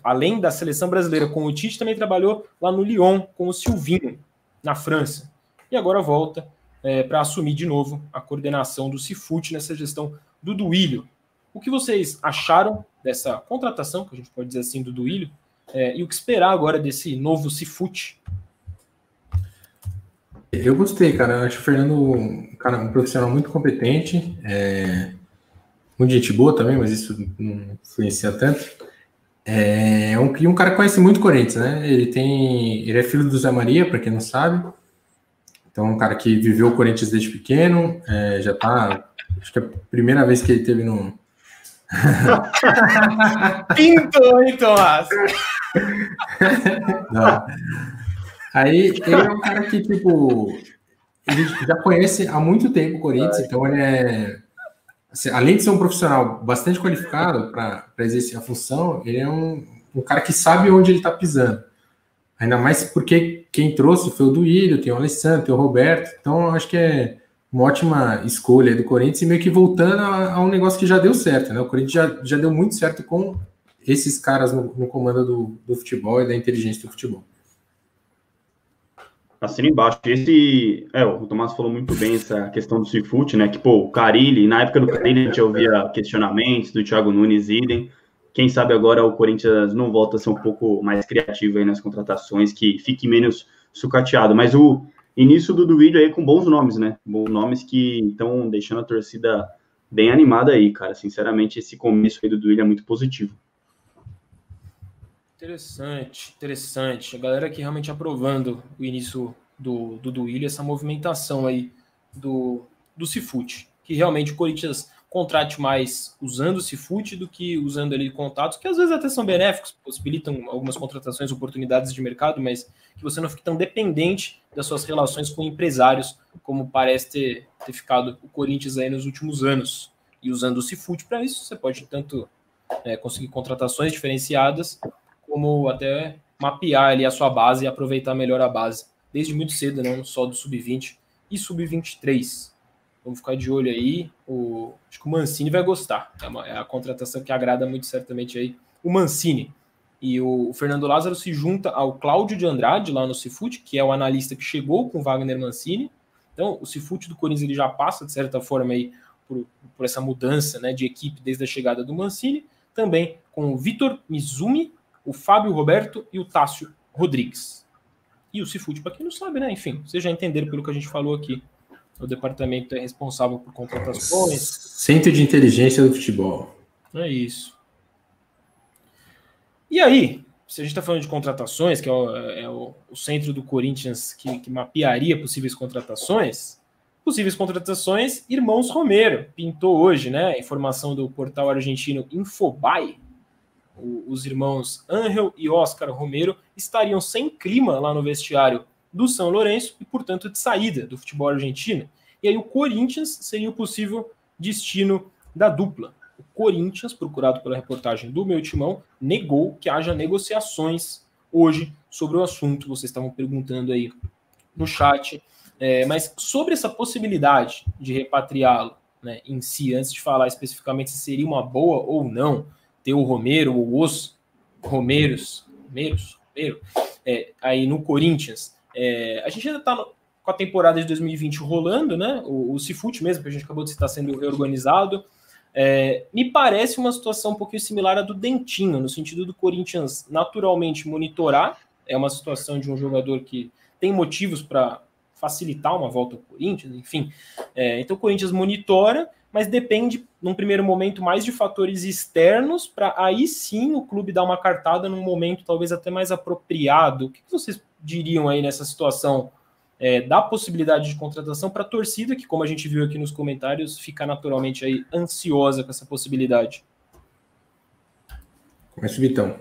além da seleção brasileira com o Tite, também trabalhou lá no Lyon com o Silvinho, na França. E agora volta é, para assumir de novo a coordenação do Cifute nessa gestão do Duílio. O que vocês acharam dessa contratação, que a gente pode dizer assim, do Duílio, é, e o que esperar agora desse novo Cifute? Eu gostei, cara. Eu acho o Fernando um, cara, um profissional muito competente. É, muito gente boa também, mas isso não influencia tanto. É um, um cara que conhece muito Corinthians, né? Ele tem. Ele é filho do Zé Maria, para quem não sabe. Então, um cara que viveu o Corinthians desde pequeno, é, já tá. Acho que é a primeira vez que ele teve no. Pintou, Tomás? Não. Aí ele é um cara que, tipo, ele já conhece há muito tempo o Corinthians, então ele é assim, além de ser um profissional bastante qualificado para exercer a função, ele é um, um cara que sabe onde ele está pisando. Ainda mais porque quem trouxe foi o Duílio, tem o Alessandro, tem o Roberto. Então, acho que é uma ótima escolha do Corinthians e meio que voltando a, a, um negócio que já deu certo, né? O Corinthians já, já deu muito certo com esses caras no, no comando do, do futebol e da inteligência do futebol. Assina embaixo. Esse, é, o Tomás falou muito bem essa questão do Cifute, né? Que, pô, o Carilli, na época do Carilli a gente ouvia questionamentos do Thiago Nunes, idem. Quem sabe agora o Corinthians não volta a ser um pouco mais criativo aí nas contratações, que fique menos sucateado. Mas o início do vídeo aí com bons nomes, né? Bons nomes que estão deixando a torcida bem animada aí, cara. Sinceramente, esse começo aí do Duílio é muito positivo. Interessante, interessante. A galera aqui realmente aprovando o início do, do Duílio, essa movimentação aí do, do Cifute, que realmente o Corinthians contrate mais usando o Cifute do que usando ali contatos, que às vezes até são benéficos, possibilitam algumas contratações, oportunidades de mercado, mas que você não fique tão dependente das suas relações com empresários, como parece ter, ter ficado o Corinthians aí nos últimos anos. E usando o Cifute para isso, você pode tanto é, conseguir contratações diferenciadas, como até mapear ali a sua base e aproveitar melhor a base, desde muito cedo, não só do sub-20 e sub-23. Vamos ficar de olho aí. O, acho que o Mancini vai gostar. É, uma, é, a contratação que agrada muito certamente aí o Mancini. E o, o Fernando Lázaro se junta ao Cláudio de Andrade lá no Cifute, que é o analista que chegou com Wagner Mancini, Então, o Cifute do Corinthians ele já passa, de certa forma, aí, por, por essa mudança né, de equipe desde a chegada do Mancini, também com o Vitor Mizumi, o Fábio Roberto e o Tássio Rodrigues. E o Cifute, para quem não sabe, né? Enfim, vocês já entenderam pelo que a gente falou aqui. O departamento é responsável por contratações. Centro de inteligência do futebol. É isso. E aí, se a gente está falando de contratações, que é o, é o, o centro do Corinthians que, que, mapearia possíveis contratações, possíveis contratações, Irmãos Romero pintou hoje, né? Informação do portal argentino Infobae. O, os irmãos Angel e Oscar Romero estariam sem clima lá no vestiário do São Lourenço e, portanto, de saída do futebol argentino. E aí o Corinthians seria o possível destino da dupla. O Corinthians, procurado pela reportagem do meu timão, negou que haja negociações hoje sobre o assunto. Vocês estavam perguntando aí no chat. É, mas sobre essa possibilidade de repatriá-lo né, em si, antes de falar especificamente se seria uma boa ou não ter o Romero ou os Romeiros, Romeiros, Romero, é, aí no Corinthians, é, a gente ainda está com a temporada de 2020 rolando, né? O, o Cifute mesmo, que a gente acabou de citar, sendo reorganizado. É, me parece uma situação um pouquinho similar à do Dentinho, no sentido do Corinthians naturalmente monitorar. É uma situação de um jogador que tem motivos para facilitar uma volta ao Corinthians, enfim. É, então o Corinthians monitora, mas depende, num primeiro momento, mais de fatores externos, para aí sim o clube dar uma cartada num momento talvez até mais apropriado. O que vocês diriam aí nessa situação é, da possibilidade de contratação para a torcida, que, como a gente viu aqui nos comentários, fica naturalmente aí ansiosa com essa possibilidade? Começa o Vitão.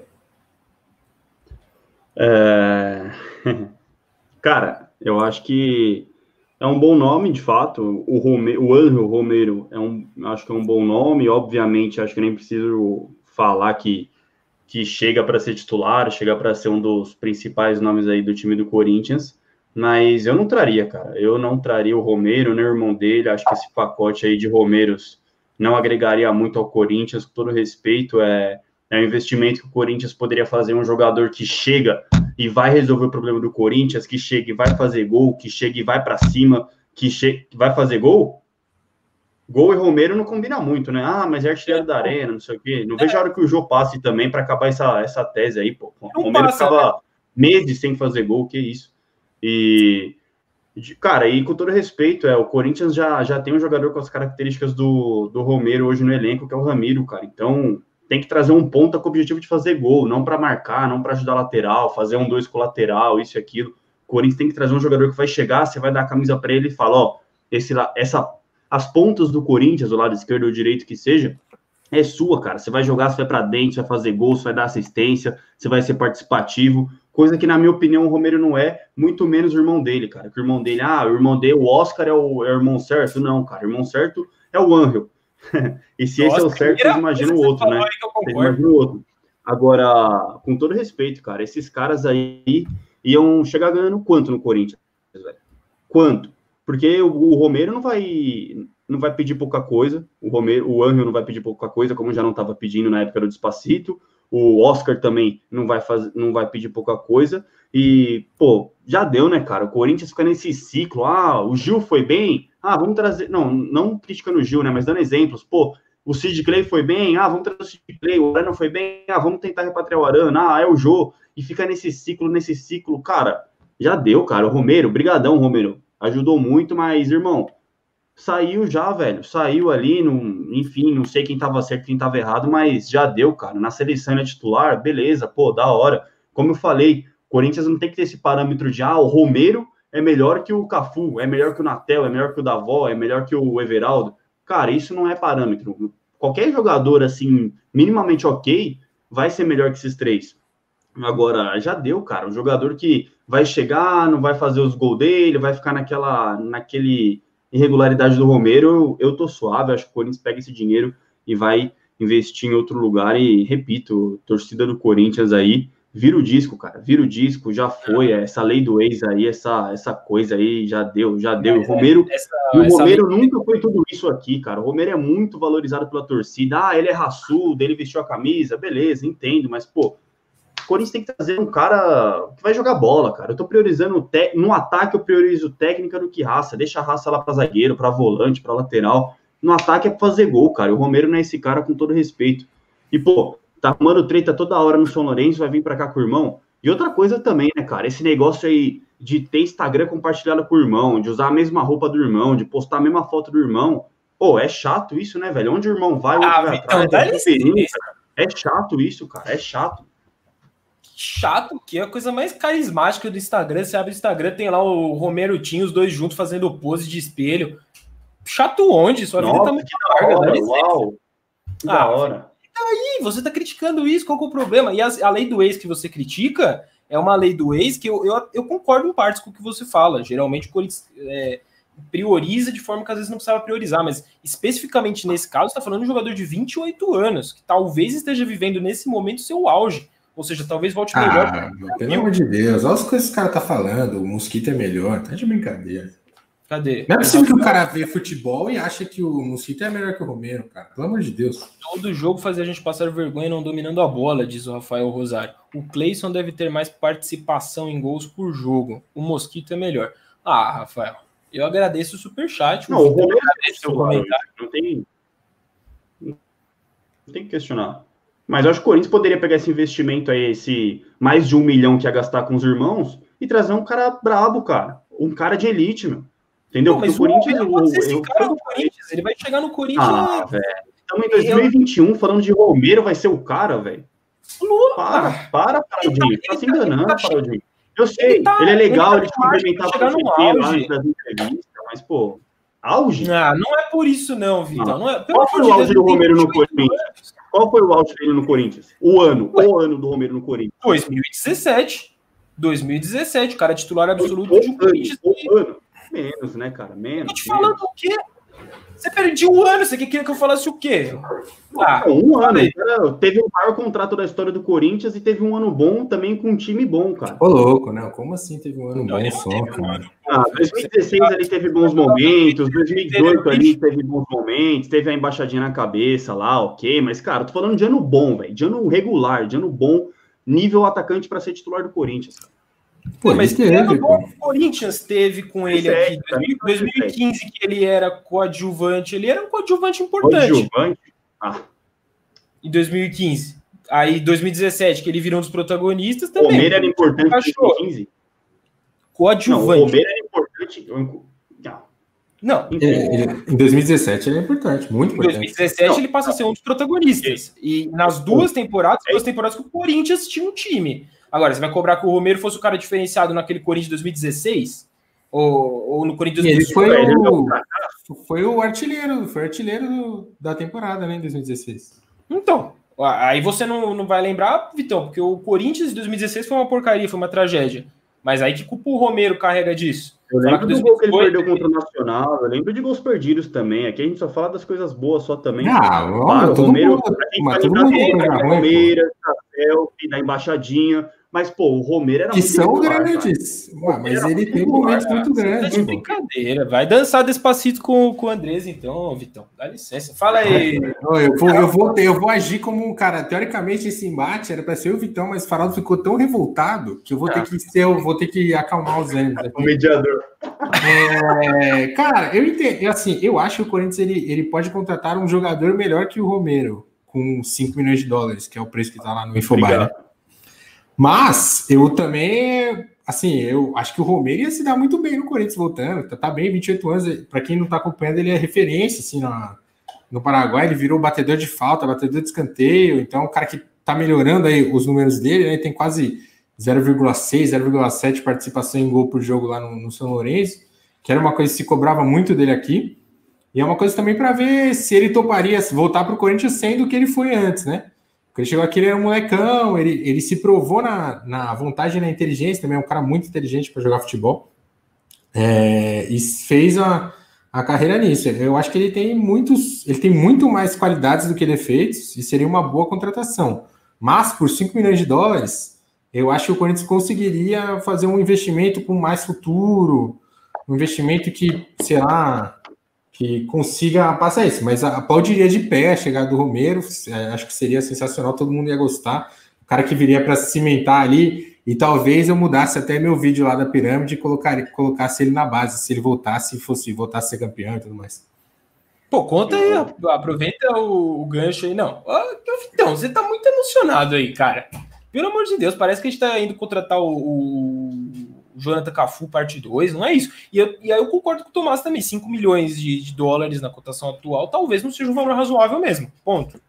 É... Cara, eu acho que é um bom nome, de fato. O, Rome... o Angel Romero é um, acho que é um bom nome. Obviamente, acho que nem preciso falar que que chega para ser titular, chega para ser um dos principais nomes aí do time do Corinthians, mas eu não traria, cara. Eu não traria o Romero, nem o irmão dele. Acho que esse pacote aí de Romeiros não agregaria muito ao Corinthians, com todo respeito. É, é um investimento que o Corinthians poderia fazer um jogador que chega e vai resolver o problema do Corinthians, que chega e vai fazer gol, que chega e vai para cima, que chega, vai fazer gol. Gol e Romero não combina muito, né? Ah, mas é artilheiro da arena, não sei o quê. Não é. vejo a hora que o Jô passe também para acabar essa, essa tese aí, pô. O Romero passa, ficava né? meses sem fazer gol, que isso. E, cara, e com todo respeito, é, o Corinthians já, já tem um jogador com as características do, do Romero hoje no elenco, que é o Ramiro, cara. Então, tem que trazer um ponta com o objetivo de fazer gol, não para marcar, não para ajudar lateral, fazer um dois com lateral, isso e aquilo. O Corinthians tem que trazer um jogador que vai chegar, você vai dar a camisa para ele e fala, ó, esse, essa as pontas do Corinthians, o lado esquerdo ou direito que seja, é sua, cara. Você vai jogar, você vai para dentro, você vai fazer gol, você vai dar assistência, você vai ser participativo, coisa que, na minha opinião, o Romero não é, muito menos o irmão dele, cara. Que o irmão dele, ah, o irmão dele, o Oscar é o, é o irmão certo? Não, cara, o irmão certo é o Angel. e se Nossa, esse é o certo, você imagina o outro, né? Você imagina o outro. Agora, com todo respeito, cara, esses caras aí iam chegar ganhando quanto no Corinthians, velho? Quanto? Porque o, o Romero não vai não vai pedir pouca coisa, o Romero, o Angel não vai pedir pouca coisa, como já não estava pedindo na época do Despacito, o Oscar também não vai fazer, não vai pedir pouca coisa. E, pô, já deu, né, cara? O Corinthians fica nesse ciclo. Ah, o Gil foi bem. Ah, vamos trazer. Não, não criticando o Gil, né? Mas dando exemplos. Pô, o Sid Clay foi bem. Ah, vamos trazer o Sid Clay. O Arana foi bem. Ah, vamos tentar repatriar o Arana. Ah, é o Jô. E fica nesse ciclo, nesse ciclo. Cara, já deu, cara. O Romero, brigadão, Romero ajudou muito, mas, irmão, saiu já, velho. Saiu ali, no, enfim, não sei quem tava certo, quem tava errado, mas já deu, cara. Na seleção é titular, beleza, pô, da hora. Como eu falei, Corinthians não tem que ter esse parâmetro de, ah, o Romero é melhor que o Cafu, é melhor que o Natel, é melhor que o Davó, é melhor que o Everaldo. Cara, isso não é parâmetro. Qualquer jogador, assim, minimamente ok, vai ser melhor que esses três. Agora, já deu, cara. Um jogador que vai chegar, não vai fazer os gols dele, vai ficar naquela, naquele irregularidade do Romero. Eu, eu tô suave, acho que o Corinthians pega esse dinheiro e vai investir em outro lugar. E repito, torcida do Corinthians aí, vira o disco, cara. Vira o disco, já foi. É. Essa lei do ex aí, essa, essa coisa aí, já deu, já deu. o Romero, essa, o Romero nunca foi tudo isso aqui, cara. O Romero é muito valorizado pela torcida. Ah, ele é raçudo, ele vestiu a camisa, beleza, entendo, mas, pô O Corinthians tem que trazer um cara que vai jogar bola, cara. Eu tô priorizando te... no ataque, eu priorizo técnica do que raça. Deixa a raça lá para zagueiro, para volante, para lateral. No ataque é pra fazer gol, cara. O Romero não é esse cara com todo respeito. E, pô, tá arrumando treta toda hora no São Lourenço, vai vir para cá com o irmão. E outra coisa também, né, cara? Esse negócio aí de ter Instagram compartilhado com o irmão, de usar a mesma roupa do irmão, de postar a mesma foto do irmão. Pô, é chato isso, né, velho? Onde o irmão vai, o Ah, vai Vitão, atrás. É, é chato isso, cara. É chato. chato, que é a coisa mais carismática do Instagram. Você abre o Instagram, tem lá o Romero Tinho, os dois juntos fazendo pose de espelho. Chato onde? Sua vida tá Nossa, muito larga, dá hora, licença. uau. Que Ah, da hora. Ih, você tá criticando isso, qual que é o problema? E a, a lei do ex que você critica é uma lei do ex que eu, eu, eu concordo em partes com o que você fala. Geralmente o Corinthians é, prioriza de forma que às vezes não precisava priorizar, mas especificamente nesse caso, está falando de um jogador de 28 anos, que talvez esteja vivendo nesse momento seu auge. Ou seja, talvez volte melhor. Ah, pelo amor de Deus, olha as coisas que esse cara tá falando. O Mosquito é melhor, tá de brincadeira. Cadê? Não é possível que o cara vê futebol e acha que o Mosquito é melhor que o Romero, cara. Pelo amor de Deus. Todo jogo fazia a gente passar vergonha não dominando a bola, diz o Rafael Rosário. O Cleison deve ter mais participação em gols por jogo. O Mosquito é melhor. Ah, Rafael, eu agradeço o superchat. Não, o Romero agradece o seu comentário. Não tem. Não tem que questionar. Mas eu acho que o Corinthians poderia pegar esse investimento aí, esse mais de um milhão que ia gastar com os irmãos, e trazer um cara brabo, cara. Um cara de elite, meu. Entendeu? Não, mas Porque o Romero pode ser eu- esse eu- cara do Corinthians. Ele vai chegar no Corinthians. Ah, velho. Estamos em 2021 falando de Romero, vai ser o cara, velho. Para, para, Paraldinho. Ele Tá se tá- ele enganando, tá- Paraldinho. Eu sei, ele ele, tá- é legal, ele ele, tá cumprimentar chegar com o lá auge. das entrevistas, mas, pô, auge? Ah, não é por isso, não, Vitor. Não. Não é, Qual foi o Deus, auge do ele Romero no 28 Corinthians? Qual foi o auge dele no Corinthians? O ano, o ano do Romero no Corinthians. 2017. 2017, o cara é titular absoluto O de um Corinthians. o ano. Menos, né, cara? Menos. Tô te falando o quê? Você perdeu um ano, você queria que eu falasse o quê? Ah, um ano. falei. cara, teve o maior contrato da história do Corinthians e teve um ano bom também com um time bom, cara. Ô, louco, não. Como assim teve um ano Não, bom ele só, teve cara? Ah, 2016 ali teve bons momentos, 2018 ali teve bons momentos, teve a embaixadinha na cabeça lá, ok, mas, cara, eu tô falando de ano bom, velho, de ano regular, de ano bom, nível atacante para ser titular do Corinthians. cara. Pô, mas ele que teve, ano bom o Corinthians teve com ele aqui? 17, 2015, que ele era coadjuvante. Ele era um coadjuvante importante Coadjuvante. Ah, em 2015. Aí, 2017, que ele virou um dos protagonistas o também. Romero era importante em Encaixou. 2015. Não, o Coadjuvante. Romero era importante. Não, Não, enfim. Ele- em 2017 ele é importante, muito Em importante. 2017 Não. ele passa a ser um dos protagonistas. E nas duas temporadas, duas temporadas que o Corinthians tinha um time. Agora, você vai cobrar que o Romero fosse o cara diferenciado naquele Corinthians de 2016? Ou, ou no Corinthians E ele 2018? foi o, foi o artilheiro, foi o artilheiro da temporada, né, em 2016. Então, aí você não, não vai lembrar, Vitão, porque o Corinthians de 2016 foi uma porcaria, foi uma tragédia. Mas aí que culpa o Romero carrega disso? Eu lembro do gol que ele 2018 perdeu contra o Nacional, eu lembro de gols perdidos também. Aqui a gente só fala das coisas boas só também. Ah, Claro, o Romero, mundo, a gente mas vai lembrar dele. Palmeiras, selfie, da embaixadinha, mas, pô, o Romero era Que muito são regular, cara. grandes. Ué, mas ele tem momentos cara. muito Tá grandes, de pô. brincadeira. Vai dançar despacito com, com o Andrés, então, Vitão. Dá licença. Fala aí. Ó, Eu vou, eu, vou, eu vou agir como um cara. Teoricamente, esse embate era para ser o Vitão, mas o Faraldo ficou tão revoltado que eu vou ter que ser, eu vou ter que acalmar os ânimos O mediador. É, cara, eu entendo. Assim, eu acho que o Corinthians ele, ele pode contratar um jogador melhor que o Romero, com 5 milhões de dólares, que é o preço que tá lá no Infobuy. Mas eu também, assim, eu acho que o Romero ia se dar muito bem no Corinthians voltando. Tá, tá bem, 28 anos. Para quem não tá acompanhando, ele é referência, assim, na, no Paraguai. Ele virou batedor de falta, batedor de escanteio. Então, é um cara que tá melhorando aí os números dele, né? Tem quase 0,6, 0,7 participação em gol por jogo lá no, no São Lourenço, que era uma coisa que se cobrava muito dele aqui. E é uma coisa também para ver se ele toparia voltar para o Corinthians sendo o que ele foi antes, né? Porque ele chegou aqui, ele era um molecão, ele, ele se provou na, na vontade e na inteligência, também é um cara muito inteligente para jogar futebol. É, e fez a, a carreira nisso. Eu acho que ele tem muitos, ele tem muito mais qualidades do que defeitos e seria uma boa contratação. Mas por 5 milhões de dólares, eu acho que o Corinthians conseguiria fazer um investimento com mais futuro, um investimento que, sei lá, que consiga passar isso. Mas a, a pau diria de pé a chegada do Romero, é, acho que seria sensacional, todo mundo ia gostar. o cara que viria para cimentar ali, e talvez eu mudasse até meu vídeo lá da pirâmide e colocar, colocasse ele na base, se ele voltasse, fosse voltasse a ser campeão e tudo mais. Pô, conta aí, aproveita o, o gancho aí. Não, então, você tá muito emocionado aí, cara. Pelo amor de Deus, parece que a gente tá indo contratar o, o Jonathan Cafu parte 2, não é isso. E, eu, e aí eu concordo com o Tomás também, 5 milhões de, de, dólares na cotação atual, talvez não seja um valor razoável mesmo, ponto.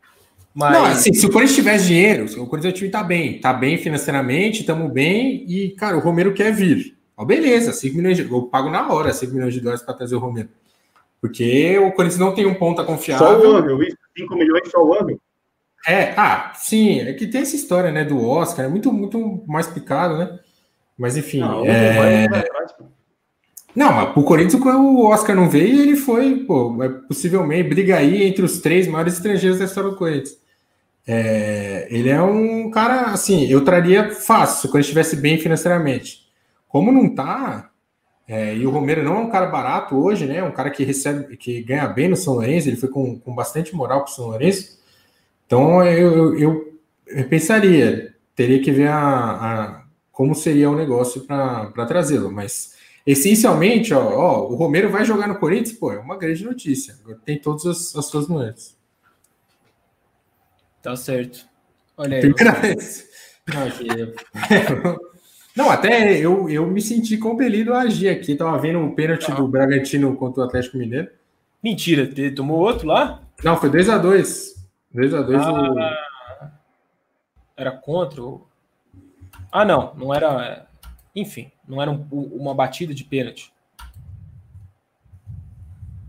Mas... Não, assim, se o Corinthians tivesse dinheiro, o Corinthians time tá bem, tá bem financeiramente, estamos bem, e, cara, o Romero quer vir. Ó, beleza, 5 milhões de eu pago na hora 5 milhões de dólares para trazer o Romero. Porque o Corinthians não tem um ponta confiável. Só o ano, 5 milhões só o ano. É, ah, sim, é que tem essa história, né, do Oscar, é muito, muito mais picado, né? Mas enfim. Não, é... não, mas o Corinthians, o Oscar não veio, ele foi, pô, é, possivelmente briga aí entre os três maiores estrangeiros da história do Corinthians. É, ele é um cara, assim, eu traria fácil se o Corinthians estivesse bem financeiramente. Como não tá, é, e o Romero não é um cara barato hoje, né? Um cara que recebe, que ganha bem no São Lourenço, ele foi com, com bastante moral para o São Lourenço. Então eu, eu, eu, pensaria, teria que ver a, a como seria o negócio para trazê-lo, mas essencialmente, ó, ó, o Romero vai jogar no Corinthians, pô, é uma grande notícia. Tem todas as, as suas nuances. Tá certo. Olha aí. Primeira vez. Não, até eu, eu me senti compelido a agir aqui. Tava vendo um pênalti do Bragantino contra o Atlético Mineiro. Mentira, tomou outro lá? Não, foi 2x2. 2x2 ah, o... Era contra o. Ah, não, não era. Enfim, não era um, uma batida de pênalti.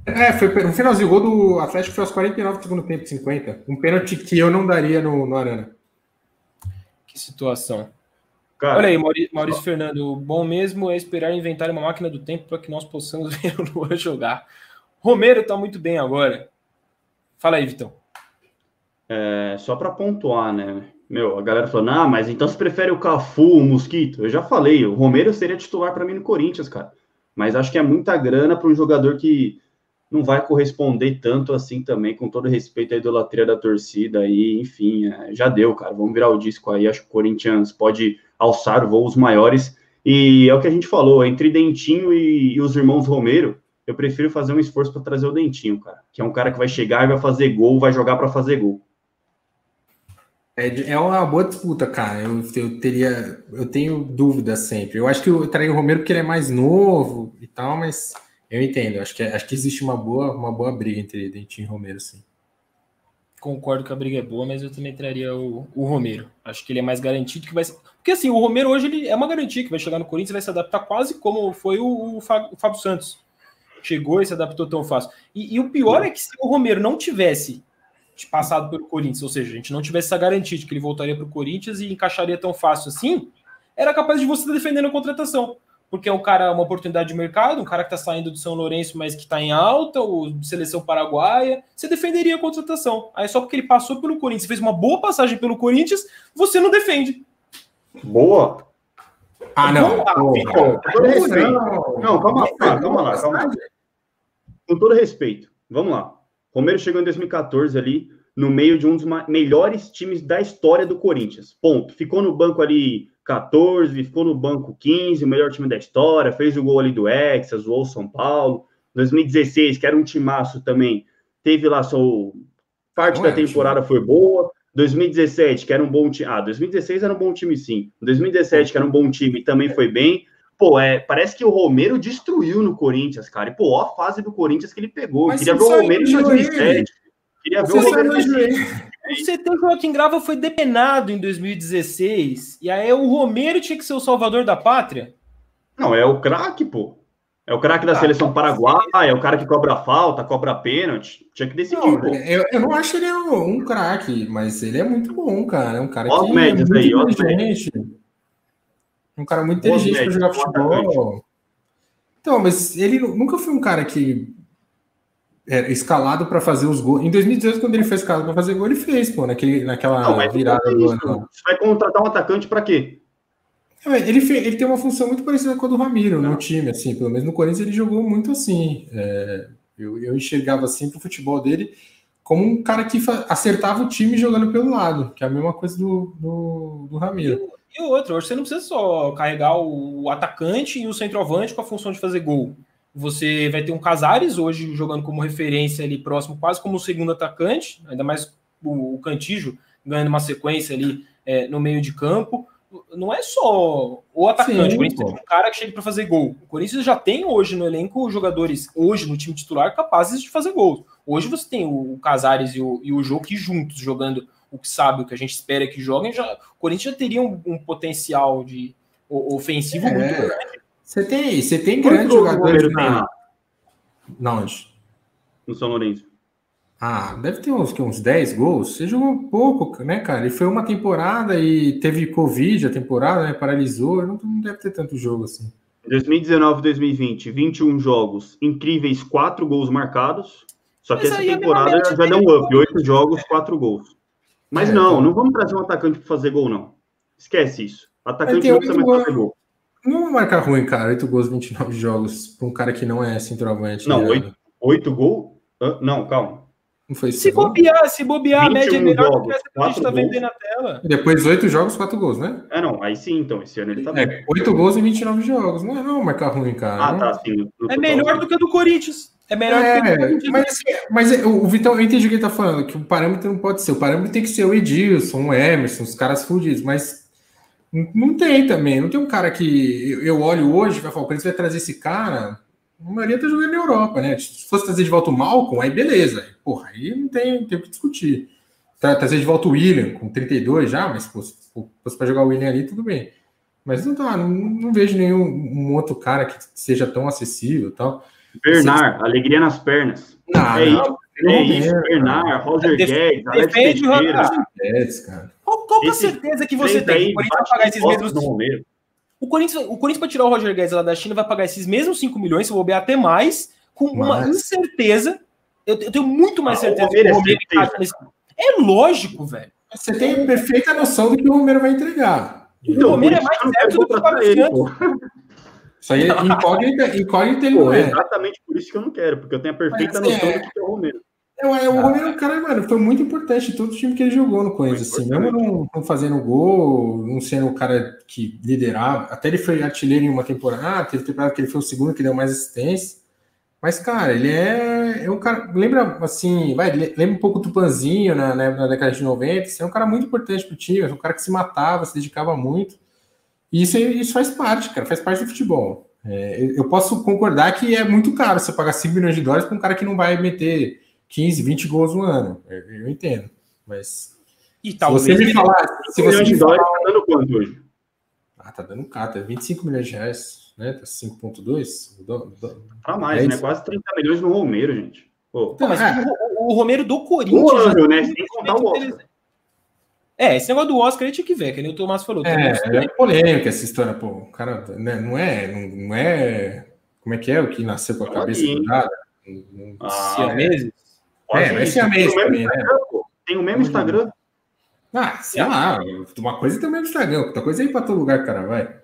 É, foi no finalzinho. O gol do Atlético foi aos 49 do segundo tempo, 50. Um pênalti que eu não daria no, no Arana. Que situação. Cara, Olha aí, Maurício, Maurício Fernando, bom mesmo é esperar inventar uma máquina do tempo para que nós possamos ver o Luan jogar. Romero está muito bem agora. Fala aí, Vitão. É, só para pontuar, né? Meu, a galera falando, ah, mas então você prefere o Cafu, o Mosquito? Eu já falei, o Romero seria titular para mim no Corinthians, cara. Mas acho que é muita grana para um jogador que não vai corresponder tanto assim também, com todo respeito à idolatria da torcida aí, enfim, é, já deu, cara. Vamos virar o disco aí. Acho que o Corinthians pode alçar voos maiores. E é o que a gente falou, entre Dentinho e, e os irmãos Romero, eu prefiro fazer um esforço para trazer o Dentinho, cara. Que é um cara que vai chegar e vai fazer gol, vai jogar para fazer gol. É, é uma boa disputa, cara. Eu, eu teria, eu tenho dúvidas sempre. Eu acho que eu traria o Romero porque ele é mais novo e tal, mas eu entendo. Acho que, acho que existe uma boa, uma boa briga entre Dentinho e Romero, sim concordo que a briga é boa, mas eu também traria o, o Romero. Acho que ele é mais garantido que vai. Porque assim, o Romero hoje ele é uma garantia que vai chegar no Corinthians e vai se adaptar quase como foi o, o, Fábio, o Fábio Santos. Chegou e se adaptou tão fácil. E, e, o pior é que se o Romero não tivesse passado pelo Corinthians, ou seja, a gente não tivesse essa garantia de que ele voltaria para o Corinthians e encaixaria tão fácil assim, era capaz de você estar defendendo a contratação porque é um cara, uma oportunidade de mercado, um cara que está saindo do São Lourenço, mas que está em alta, ou seleção paraguaia, você defenderia a contratação. Aí só porque ele passou pelo Corinthians, fez uma boa passagem pelo Corinthians, você não defende. Boa. Ah, não. Com todo respeito. Não, calma lá, calma lá, calma lá. Com todo respeito, vamos lá. Romero chegou em 2014 ali, no meio de um dos melhores times da história do Corinthians. Ponto. Ficou no banco ali 14, ficou no banco 15, o melhor time da história, fez o gol ali do Hexa, zoou São Paulo. 2016, que era um timaço também, teve lá só parte da temporada foi boa. 2017, que era um bom time. Ah, 2016 era um bom time, sim. 2017, que era um bom time, também foi bem. Pô, é, parece que o Romero destruiu no Corinthians, cara. E, pô, ó a fase do Corinthians que ele pegou. Mas Queria ver o Romero em 2007. Queria ver o Romero em 2007. O CT Joaquim Grava foi depenado em 2016. E aí o Romero tinha que ser o salvador da pátria? Não, é o craque, pô. É o craque da ah, seleção paraguaia, é o cara que cobra falta, cobra pênalti. Tinha que decidir, não, pô. Eu, eu, não acho ele um, um craque, mas ele é muito bom, cara. É um cara ó que é muito aí, inteligente. Um cara muito inteligente para jogar futebol. Então, mas ele nunca foi um cara que é, escalado para fazer os gols. Em 2018, quando ele foi escalado para fazer gol, ele fez, pô, naquele, naquela não, virada é do ano. Você vai contratar um atacante para quê? É, ele, fez, ele tem uma função muito parecida com a do Ramiro no time, assim, pelo menos no Corinthians ele jogou muito assim. É, eu, eu enxergava assim pro futebol dele como um cara que acertava o time jogando pelo lado, que é a mesma coisa do, do, do Ramiro. E, outro, você não precisa só carregar o atacante e o centroavante com a função de fazer gol. Você vai ter um Casares hoje jogando como referência ali próximo, quase como o segundo atacante, ainda mais o, o Cantijo ganhando uma sequência ali é, no meio de campo. Não é só o atacante, Sim, o Corinthians tem um cara que chega para fazer gol. O Corinthians já tem hoje no elenco jogadores, hoje no time titular, capazes de fazer gols. Hoje você tem o Casares e o, e o Jô que juntos jogando o que sabe, o que a gente espera que joguem, já, o Corinthians já teria um, um potencial de ofensivo é. muito grande. Você tem, você tem grandes jogadores na... na onde? No São Lourenço. Ah, deve ter uns, uns 10 gols. Você jogou pouco, né, cara? Ele foi uma temporada e teve Covid a temporada, né? Paralisou. Não, não deve ter tanto jogo assim. 2019 2020, 21 jogos, incríveis 4 gols marcados. Só que Mas essa temporada já, já deu um up, 8 jogos, 4 gols. Mas é, não, então... não vamos trazer um atacante para fazer gol, não. Esquece isso. Atacante não precisa mais fazer gol. Não marcar ruim, cara. 8 gols, 29 jogos para um cara que não é centroavante. Não, 8, 8 gols? Não, calma. Não foi se bobear, se bobear, a média é melhor jogos, do que essa que a gente tá vendo na tela. E depois 8 jogos, 4 gols, né? É, não, aí sim, então, esse ano ele tá é, bem. 8 gols em 29 jogos. Não é não marcar ruim, cara. Ah, tá, sim. É melhor do que o do Corinthians. É melhor é, do que o do Corinthians. Mas, mas o Vitão, eu entendi o que ele tá falando, que o parâmetro não pode ser. O parâmetro tem que ser o Edilson, o Emerson, os caras fudidos, mas não tem também. Não tem um cara que eu olho hoje e vai falar, o Corinthians vai trazer esse cara. A maioria tá jogando na Europa, né? Se fosse trazer de volta o Malcolm, aí beleza. Porra, aí não tem, tem o que discutir. Trazer de volta o William com 32 já, mas se fosse para jogar o William ali, tudo bem. Mas não tá, não, não vejo nenhum um outro cara que seja tão acessível tal. Bernard, alegria nas pernas. Não, é não, isso. É isso, Bernard, Roger Guedes, Alex Teixeira. Guedes, cara. Qual, qual é a certeza que você tem que o Corinthians vai pagar esses mesmos... O Corinthians, o Corinthians para tirar o Roger Guedes lá da China vai pagar esses mesmos 5 milhões, se eu bobear até mais, com Mas... uma incerteza. Eu, eu, tenho muito mais ah, certeza que o Romero é, nesse... é lógico, velho. Você tem perfeita noção do que o Romero vai entregar. Então, o Romero é mais certo do que o Fábio Isso aí é incógnita, incógnita ele Pô, não é. Exatamente por isso que eu não quero, porque eu tenho a perfeita Mas, noção é... do que é o Romero. É, é, o Romero, o cara, mano, foi muito importante em todo o time que ele jogou no Corinthians, assim, mesmo não, não, fazendo gol, não sendo o cara que liderava, até ele foi artilheiro em uma temporada, ah, teve temporada que ele foi o segundo que deu mais assistência, mas, cara, ele é, é um cara, lembra, assim, vai, lembra um pouco do Panzinho na, na, década de 90, assim, é um cara muito importante pro time, é um cara que se matava, se dedicava muito, e isso, isso faz parte, cara, faz parte do futebol. É, eu posso concordar que é muito caro você pagar 5 milhões de dólares para um cara que não vai meter 15, 20 gols no ano. Eu entendo. Mas. E se você me falar. Se você me falar. Tá dando quanto hoje? Ah, tá dando caro, tá 25 milhões de reais, né? Tá 5,2. Pra mais, é né? Quase 30 milhões no Romero, gente. Pô. mas é. o, o, Romero do Corinthians. ano, né? Sem contar o Oscar. É, esse negócio do Oscar a gente que ver, que nem o Tomás falou. É, é polêmica essa história, pô. O cara né, não é, não, não é. Como é que é o que nasceu com a cabeça do nada? Ah? É, vai ser a mesma também, né? Tem o mesmo Instagram? Ah, sei lá. Uma coisa tem o mesmo Instagram, outra coisa é ir para todo lugar, cara, vai.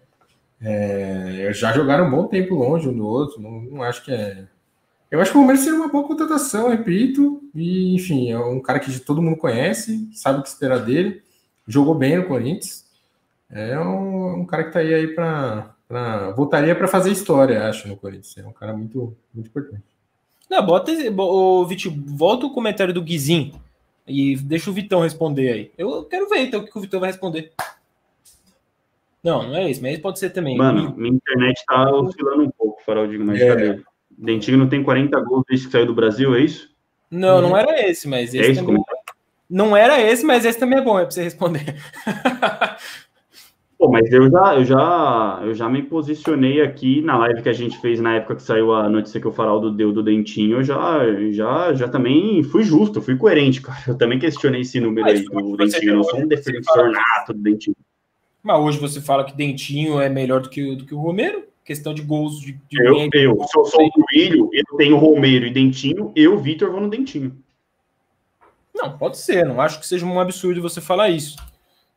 É, já jogaram um bom tempo longe um do outro, não, não acho que é. Eu acho que o Romero seria uma boa contratação, repito. E, enfim, é um cara que todo mundo conhece, sabe o que esperar dele. Jogou bem no Corinthians. É um, um cara que tá aí, aí para. Voltaria para fazer história, acho, no Corinthians. É um cara muito, muito importante. Não, bota o Vitinho, volta o comentário do Guizin e deixa o Vitão responder aí. Eu quero ver então o que o Vitão vai responder. Não, não é isso, mas pode ser também. Mano, minha internet tá oscilando um pouco, Farol, digo, mas é. cadê? Dentinho não tem 40 gols desde que saiu do Brasil, é isso? Não, não era esse, mas esse é também... Não era esse, mas esse também é bom, é pra você responder. Pô, mas eu já, eu já, eu já me posicionei aqui na live que a gente fez na época que saiu a notícia que o Faraldo deu do Dentinho. Eu já, já, já também fui justo, fui coerente, cara. Eu também questionei esse número mas aí do Dentinho. Eu não sou um defensor nato do Dentinho. Mas hoje você fala que Dentinho é melhor do que, do que o Romero? Questão de gols de. de eu, eu, se eu sou o Coelho, eu tenho Romero e Dentinho, eu, Vitor, vou no Dentinho. Não, pode ser. Não acho que seja um absurdo você falar isso.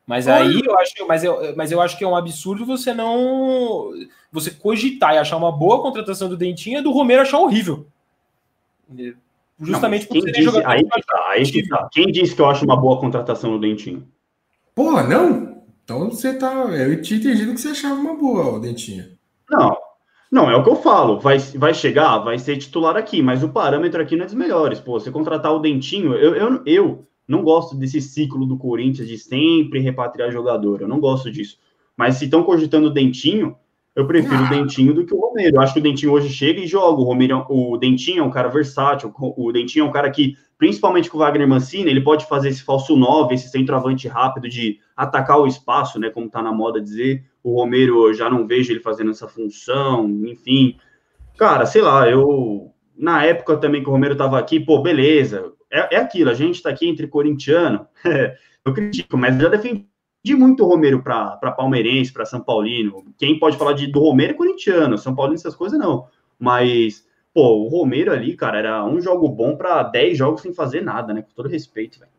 Mas aí eu acho, mas eu, mas eu acho que é um absurdo você não você cogitar e achar uma boa contratação do Dentinho e do Romero achar horrível. Justamente não, quem disse, aí, tá, aí que tá. Quem disse que eu acho uma boa contratação no Dentinho? Porra, não? Então você tá. Eu tinha entendido que você achava uma boa, o Dentinho. Não, não, é o que eu falo. Vai, vai chegar, vai ser titular aqui, mas o parâmetro aqui não é dos melhores. Pô, você contratar o Dentinho, eu, eu, eu não gosto desse ciclo do Corinthians de sempre repatriar jogador. Eu não gosto disso. Mas se estão cogitando o Dentinho, eu prefiro ah. o Dentinho do que o Romero. Eu acho que o Dentinho hoje chega e joga. O, Romero, o Dentinho é um cara versátil. O Dentinho é um cara que, principalmente com o Wagner Mancini, ele pode fazer esse falso 9, esse centroavante rápido de atacar o espaço, né? Como tá na moda dizer. O Romero, eu já não vejo ele fazendo essa função, enfim. Cara, sei lá, eu. Na época também que o Romero tava aqui, pô, beleza. É, é aquilo, a gente tá aqui entre corintiano. eu critico, mas eu já defendi muito o Romero para palmeirense, para São Paulino. Quem pode falar de, do Romero é corintiano, São Paulino, essas coisas não. Mas, pô, o Romero ali, cara, era um jogo bom para 10 jogos sem fazer nada, né? Com todo respeito, velho.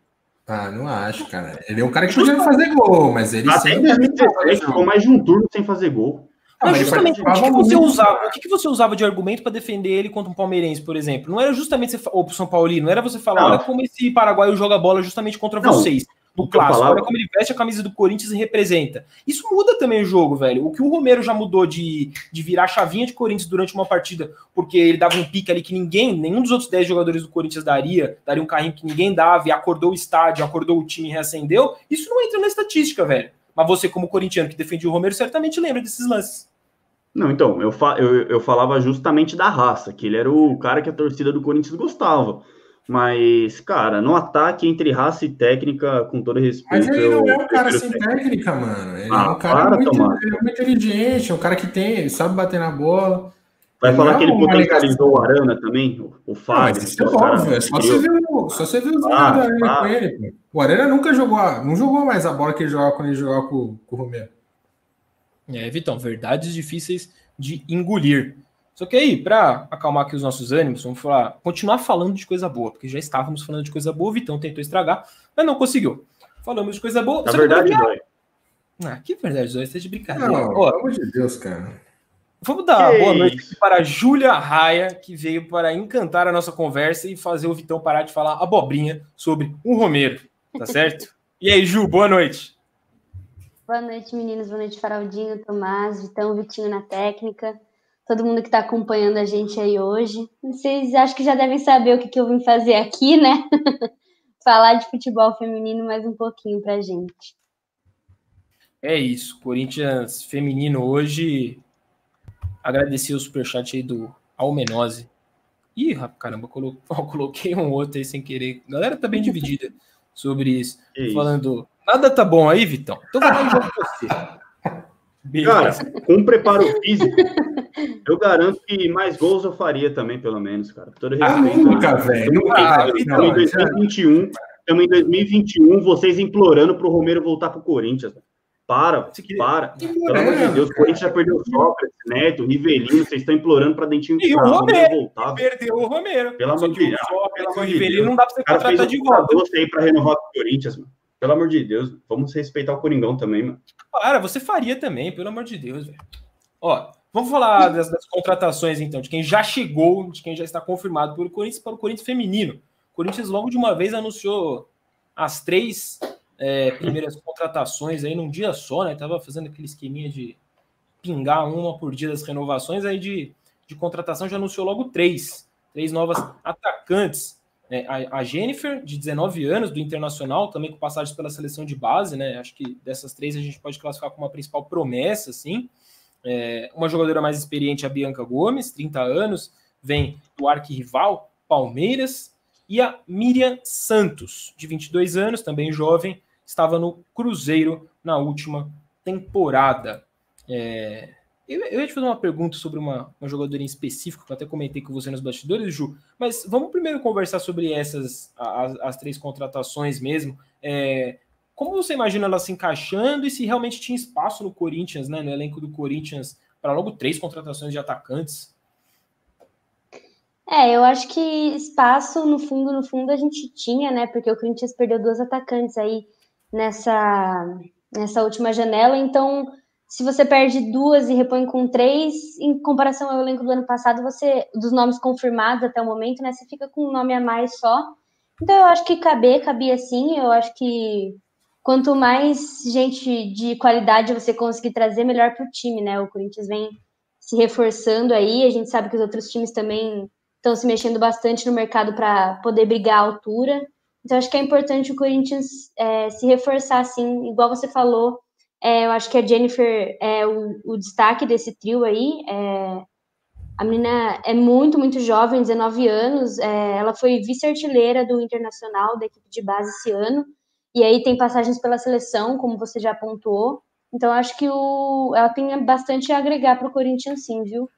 Ah, não acho, cara. Ele é um cara que podia fazer gol, mas ele Até sempre. Em 2017 ficou mais de um turno sem fazer gol. Ah, mas justamente, o que, que, você usava, o que, que, você usava de argumento para defender ele contra um palmeirense, por exemplo? Não era justamente você, ou pro São Paulino, não era você falar, não. olha como esse paraguaio joga bola justamente contra não. vocês do clássico. Olha como ele veste a camisa do Corinthians e representa. Isso muda também o jogo, velho. O que o Romero já mudou de, de virar chavinha de Corinthians durante uma partida, porque ele dava um pique ali que ninguém, nenhum dos outros 10 jogadores do Corinthians daria, daria um carrinho que ninguém dava e acordou o estádio, acordou o time e reacendeu. Isso não entra na estatística, velho. Mas você, como corintiano que defendia o Romero, certamente lembra desses lances. Não, então, eu, fa eu, eu falava justamente da raça, que ele era o cara que a torcida do Corinthians gostava. Mas, cara, no ataque entre raça e técnica, com todo respeito. Mas ele não é um cara sem técnica, mano. Ele ah, é um cara muito, ele é muito inteligente, é um cara que tem, sabe bater na bola. Vai ele falar é que ele potencializou o Arana também, o Fábio. Isso é óbvio, é só você ver, só você ver os ah, da Arana ah. com ele. O Arana nunca jogou, não jogou mais a bola que ele jogava quando ele jogava com, com o Romero. É, Vitão, verdades difíceis de engolir. Só que aí, para acalmar aqui os nossos ânimos, vamos falar, continuar falando de coisa boa, porque já estávamos falando de coisa boa, o Vitão tentou estragar, mas não conseguiu. Falamos de coisa boa. Na verdade, dói. Ah, que verdade, dói, você é de brincadeira. Não, Ó, pelo amor de Deus, cara. Vamos dar que boa noite isso? para a Júlia Raia, que veio para encantar a nossa conversa e fazer o Vitão parar de falar abobrinha sobre o Romero, tá certo? e aí, Ju, boa noite. Boa noite, meninos. Boa noite, Faraldinho, Tomás, Vitão, Vitinho na técnica todo mundo que está acompanhando a gente aí hoje. Vocês acho que já devem saber o que, que eu vim fazer aqui, né? Falar de futebol feminino mais um pouquinho para gente. É isso, Corinthians feminino hoje. Agradecer o superchat aí do Almenose. Ih, caramba, coloquei um outro aí sem querer. A galera tá bem dividida sobre isso. É Falando, isso. Nada tá bom aí, Vitão? Então vou jogo você. Cara, com preparo físico, eu garanto que mais gols eu faria também, pelo menos, cara. Todo ah, respeito. Ah, nunca, velho. Nunca. Estamos em 2021, estamos em 2021, vocês implorando pro Romero voltar pro Corinthians. Para, para. Pelo amor de Deus, o Corinthians já perdeu Sócrates, Neto, Rivelino, vocês estão implorando para Dentinho e o Romero voltar. Perdeu o Romero. Pelo amor de Deus. O Rivelino não dá para você contratar de volta. Você aí para renovar com o Corinthians, mano. Pelo amor de Deus, vamos respeitar o Coringão também, mano. Para, você faria também, pelo amor de Deus, velho. Ó, vamos falar das, das, contratações, então, de quem já chegou, de quem já está confirmado pelo Corinthians para o Corinthians feminino. O Corinthians logo de uma vez anunciou as três é, primeiras contratações aí num dia só, né? Tava fazendo aquele esqueminha de pingar uma por dia das renovações, aí de, de contratação já anunciou logo três. Três novas atacantes. É, a, a, Jennifer, de 19 anos, do Internacional, também com passagens pela seleção de base, né? Acho que dessas três a gente pode classificar como uma principal promessa, assim. É, uma jogadora mais experiente, a Bianca Gomes, 30 anos, vem do arquirrival Palmeiras. E a Miriam Santos, de 22 anos, também jovem, estava no Cruzeiro na última temporada. É, eu, eu ia te fazer uma pergunta sobre uma, uma jogadora em específico, que eu até comentei com você nos bastidores, Ju, mas vamos primeiro conversar sobre essas, as, as três contratações mesmo. É, como você imagina elas se encaixando e se realmente tinha espaço no Corinthians, né, no elenco do Corinthians, para logo três contratações de atacantes? É, eu acho que espaço, no fundo, no fundo, a gente tinha, né? Porque o Corinthians perdeu duas atacantes aí nessa, nessa última janela, então se você perde duas e repõe com três, em comparação ao elenco do ano passado, você, dos nomes confirmados até o momento, né, você fica com um nome a mais só. Então eu acho que caber, cabia sim, eu acho que quanto mais gente de qualidade você conseguir trazer, melhor para o time, né? O Corinthians vem se reforçando aí, a gente sabe que os outros times também estão se mexendo bastante no mercado para poder brigar à altura. Então, acho que é importante o Corinthians é, se reforçar, assim, igual você falou. É, eu acho que a Jennifer é o, o destaque desse trio aí. É, a menina é muito, muito jovem, 19 anos. É, ela foi vice-artilheira do Internacional, da equipe de base esse ano. E aí tem passagens pela seleção, como você já apontou. Então, acho que o, ela tem bastante a agregar para o Corinthians, sim, viu?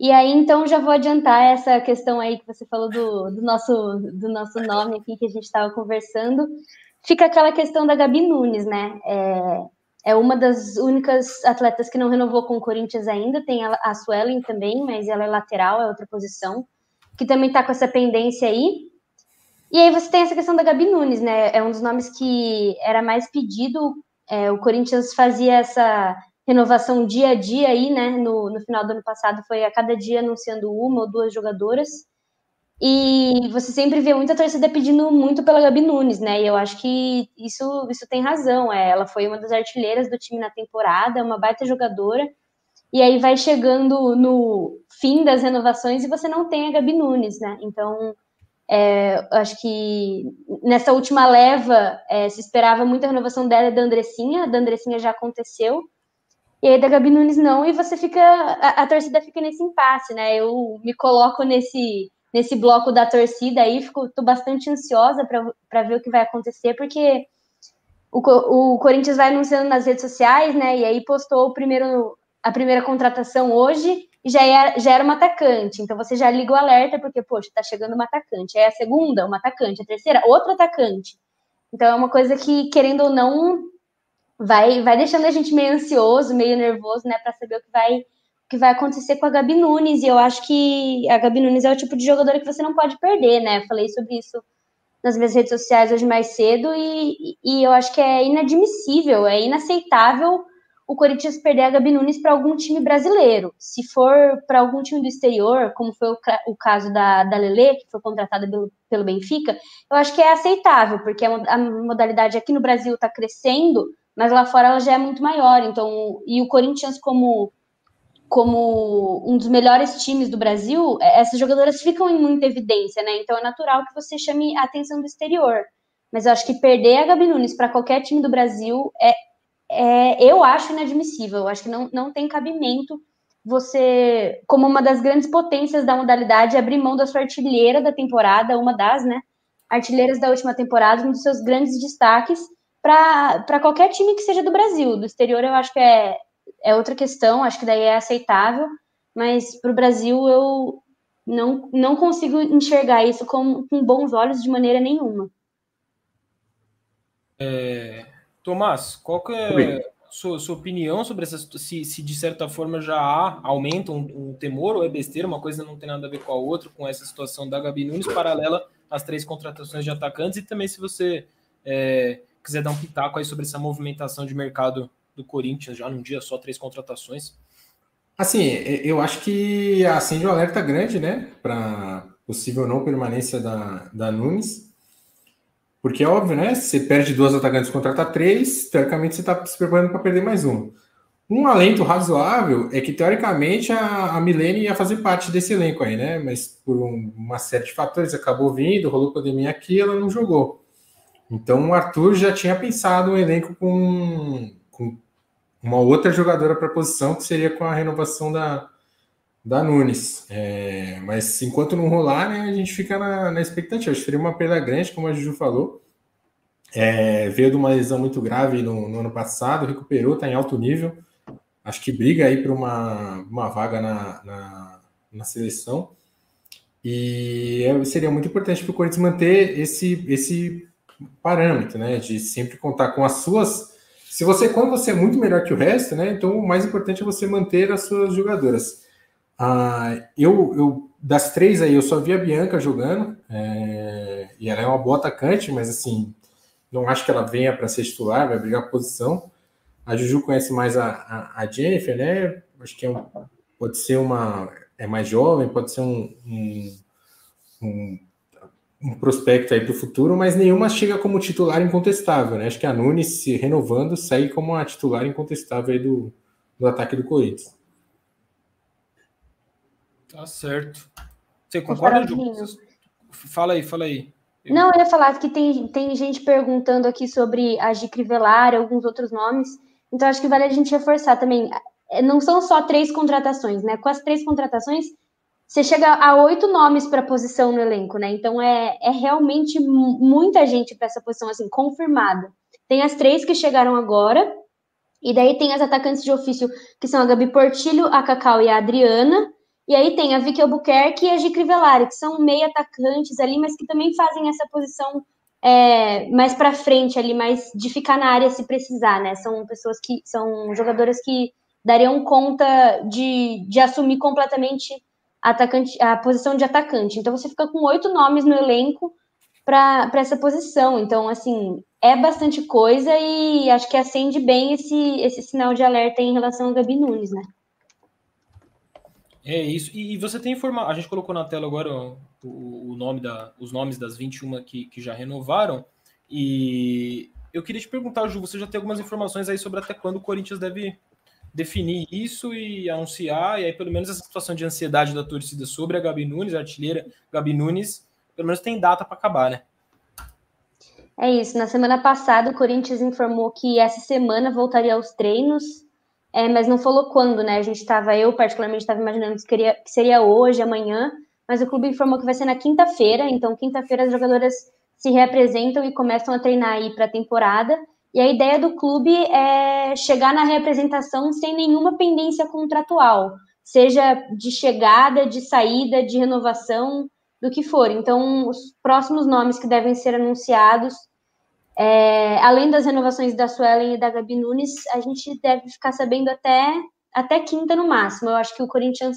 E aí, então, já vou adiantar essa questão aí que você falou do, do nosso, do nosso nome aqui que a gente estava conversando. Fica aquela questão da Gabi Nunes, né? É, é uma das únicas atletas que não renovou com o Corinthians ainda. Tem a, a Suelen também, mas ela é lateral, é outra posição, que também está com essa pendência aí. E aí você tem essa questão da Gabi Nunes, né? É um dos nomes que era mais pedido. É, o Corinthians fazia essa renovação dia a dia aí, né? No, no final do ano passado foi a cada dia anunciando uma ou duas jogadoras. E você sempre vê muita torcida pedindo muito pela Gabi Nunes, né? E eu acho que isso, isso tem razão. É, ela foi uma das artilheiras do time na temporada, uma baita jogadora. E aí vai chegando no fim das renovações e você não tem a Gabi Nunes, né? Então, é, acho que nessa última leva é, se esperava muita renovação dela e da Andressinha. Da Andressinha já aconteceu. E aí da Gabi Nunes não, e você fica. A, a, torcida fica nesse impasse, né? Eu me coloco nesse, nesse bloco da torcida aí, fico, tô bastante ansiosa para ver o que vai acontecer, porque o, o Corinthians vai anunciando nas redes sociais, né? E aí postou o primeiro, a primeira contratação hoje e já era, é, já era uma atacante. Então você já liga o alerta, porque, poxa, tá chegando uma atacante. Aí a segunda, uma atacante. A terceira, outro atacante. Então é uma coisa que, querendo ou não, vai, vai deixando a gente meio ansioso, meio nervoso, né, para saber o que vai, que vai acontecer com a Gabi Nunes. E eu acho que a Gabi Nunes é o tipo de jogadora que você não pode perder, né? Falei sobre isso nas minhas redes sociais hoje mais cedo e, e eu acho que é inadmissível, é inaceitável o Corinthians perder a Gabi Nunes para algum time brasileiro. Se for para algum time do exterior, como foi o, o caso da, da Lele, que foi contratada pelo, pelo Benfica, eu acho que é aceitável, porque a, a modalidade aqui no Brasil está crescendo, mas lá fora ela já é muito maior. Então, e o Corinthians como como um dos melhores times do Brasil, é, essas jogadoras ficam em muita evidência, né? Então é natural que você chame a atenção do exterior. Mas eu acho que perder a Gabi Nunes para qualquer time do Brasil é, é, eu acho inadmissível. Eu acho que não, não tem cabimento você, como uma das grandes potências da modalidade, abrir mão da sua artilheira da temporada, uma das, né? Artilheiras da última temporada, um dos seus grandes destaques, para qualquer time que seja do Brasil. Do exterior eu acho que é, é outra questão, acho que daí é aceitável, mas para o Brasil eu não, não consigo enxergar isso com, com bons olhos de maneira nenhuma. É, Tomás, qual que é a sua, sua opinião sobre essa se, se de certa forma já há, aumenta um, um, temor ou é besteira, uma coisa não tem nada a ver com a outra, com essa situação da Gabi Nunes, paralela às três contratações de atacantes, e também se você é, quiser dar um pitaco aí sobre essa movimentação de mercado do Corinthians, já num dia só, três contratações. Assim, eu acho que acende um alerta grande, né, para possível não permanência da, da Nunes. Porque é óbvio, né? Você perde duas atacantes contrata três, teoricamente você está se preparando para perder mais um. Um alento razoável é que, teoricamente, a, a Milene ia fazer parte desse elenco aí, né? Mas por um, uma série de fatores acabou vindo, rolou pandemia aqui, ela não jogou. Então o Arthur já tinha pensado um elenco com, com uma outra jogadora para a posição, que seria com a renovação da, da Nunes. É, mas enquanto não rolar, né, a gente fica na, na expectativa. Acho que seria uma perda grande, como a Juju falou. É, veio de uma lesão muito grave no, no ano passado, recuperou, está em alto nível. Acho que briga aí para uma, uma vaga na, na, na seleção. E é, seria muito importante para o Corinthians manter esse, esse parâmetro, né? De sempre contar com as suas. Se você, quando você é muito melhor que o resto, né? Então o mais importante é você manter as suas jogadoras. Ah, eu, eu das três aí, eu só vi a Bianca jogando, é, e ela é uma boa atacante, mas assim, não acho que ela venha para ser titular, vai brigar posição. a Juju conhece mais a, a, a Jennifer, né? Acho que é um, pode ser uma. É mais jovem, pode ser um, um, um, um prospecto aí para o futuro, mas nenhuma chega como titular incontestável, né? Acho que a Nunes se renovando sai como a titular incontestável aí do, do ataque do Corinthians. Tá certo. Você concorda, Ju? Fala aí, fala aí. Não, eu ia falar que tem, tem gente perguntando aqui sobre a Gi Crivellari, alguns outros nomes. Então, acho que vale a gente reforçar também. É, não são só três contratações, né? Com as três contratações, você chega a oito nomes para posição no elenco, né? Então, é, é realmente muita gente para essa posição, assim, confirmada. Tem as três que chegaram agora, e daí tem as atacantes de ofício, que são a Gabi Portilho, a Cacau e a Adriana. E aí tem a Vicky Albuquerque e a Gi Crivellari, que são meio atacantes ali, mas que também fazem essa posição é, mais para frente ali, mais de ficar na área se precisar, né? São pessoas que são jogadoras que dariam conta de, de assumir completamente atacante, a posição de atacante. Então você fica com oito nomes no elenco para essa posição. Então, assim, é bastante coisa e acho que acende bem esse, esse sinal de alerta em relação ao Gabi Nunes, né? É isso. E, você tem informado. A gente colocou na tela agora o, o, nome da, os nomes das 21 que, que já renovaram. E eu queria te perguntar, Ju, você já tem algumas informações aí sobre até quando o Corinthians deve definir isso e anunciar, e aí pelo menos essa situação de ansiedade da torcida sobre a Gabi Nunes, a artilheira Gabi Nunes, pelo menos tem data para acabar, né? É isso. Na semana passada, o Corinthians informou que essa semana voltaria aos treinos é, mas não falou quando, né? A gente estava, eu particularmente estava imaginando que seria, que seria hoje, amanhã, mas o clube informou que vai ser na quinta-feira, então quinta-feira as jogadoras se reapresentam e começam a treinar aí para a temporada. E a ideia do clube é chegar na reapresentação sem nenhuma pendência contratual, seja de chegada, de saída, de renovação, do que for. Então, os próximos nomes que devem ser anunciados é, além das renovações da Suelen e da Gabi Nunes, a gente deve ficar sabendo até, até quinta no máximo. Eu acho que o Corinthians.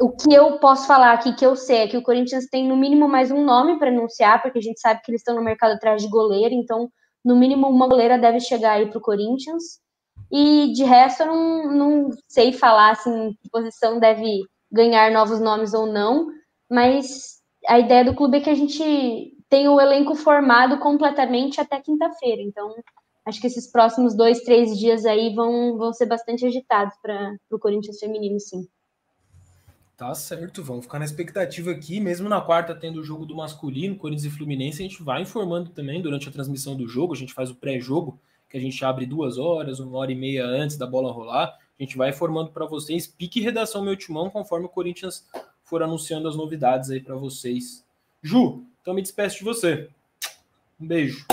O que eu posso falar aqui, que eu sei, é que o Corinthians tem no mínimo mais um nome para anunciar, porque a gente sabe que eles estão no mercado atrás de goleiro, então no mínimo uma goleira deve chegar aí para o Corinthians. E de resto, eu não, não sei falar assim, que posição deve ganhar novos nomes ou não, mas a ideia do clube é que a gente tem o elenco formado completamente até quinta-feira. Então, acho que esses próximos dois, três dias aí vão, vão ser bastante agitados para o Corinthians feminino, sim. Tá certo, vamos ficar na expectativa aqui, mesmo na quarta tendo o jogo do masculino, Corinthians e Fluminense, a gente vai informando também durante a transmissão do jogo, a gente faz o pré-jogo, que a gente abre duas horas, uma hora e meia antes da bola rolar, a gente vai informando para vocês, pique redação meu timão, conforme o Corinthians for anunciando as novidades aí para vocês. Ju, então me despeço de você. Um beijo.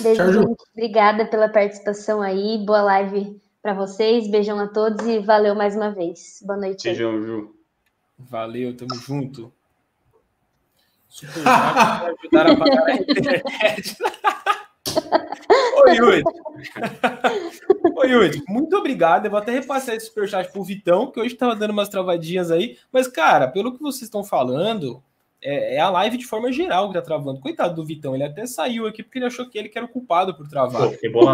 Beijo, Tchau, gente. Obrigada pela participação aí. Boa live para vocês. Beijão a todos e valeu mais uma vez. Boa noite. Beijão, Ju. Valeu, tamo junto. Super ajudar a pagar a internet. Oi, Yuri. Oi, Yuri. Muito obrigado. Eu vou até repassar esse superchat pro Vitão, que hoje tava dando umas travadinhas aí. Mas, cara, pelo que vocês estão falando, é, é, a live de forma geral que tá travando. Coitado do Vitão, ele até saiu aqui porque ele achou que ele que era o culpado por travar. Pô,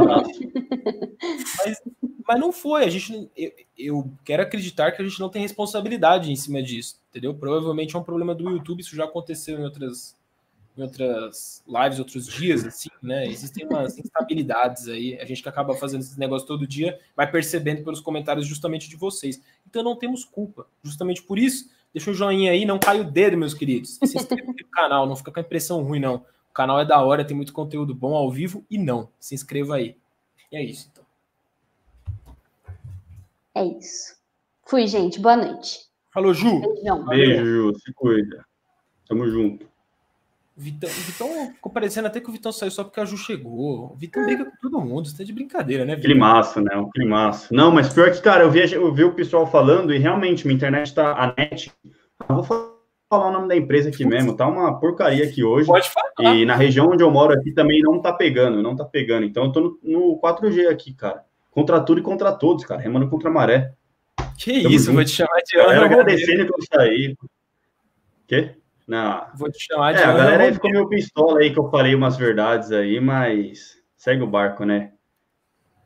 mas, mas não foi. A gente, eu, eu, quero acreditar que a gente não tem responsabilidade em cima disso, entendeu? Provavelmente é um problema do YouTube. Isso já aconteceu em outras, em outras lives, outros dias, assim, né? Existem umas instabilidades aí. A gente que acaba fazendo esse negócio todo dia vai percebendo pelos comentários justamente de vocês. Então não temos culpa. Justamente por isso Deixa o joinha aí, não cai o dedo, meus queridos. Se inscreva no canal, não fica com a impressão ruim, não. O canal é da hora, tem muito conteúdo bom ao vivo e não. Se inscreva aí. E é isso, então. É isso. Fui, gente. Boa noite. Falou, Ju. Beijão. Beijo, Ju. Se cuida. Tamo junto. Vitão, o Vitão ficou parecendo até que o Vitão saiu só porque a Ju chegou. O Vitão briga com todo mundo, isso tá de brincadeira, né, Vitão? Climaço, né? Um climaço. Não, mas pior que, cara, eu vi, eu vi o pessoal falando e realmente minha internet tá. A net. Eu vou falar o nome da empresa aqui mesmo, tá uma porcaria aqui hoje. Pode falar. E na região onde eu moro aqui também não tá pegando, não tá pegando. Então eu tô no, no 4G aqui, cara. Contra tudo e contra todos, cara. Remando contra a maré. Que Tamo isso, junto. vou te chamar de Ana. Eu agradecendo que eu saí. Quê? Não. Vou te chamar de. É, a galera aí ficou meio pistola aí que eu falei umas verdades aí, mas segue o barco, né?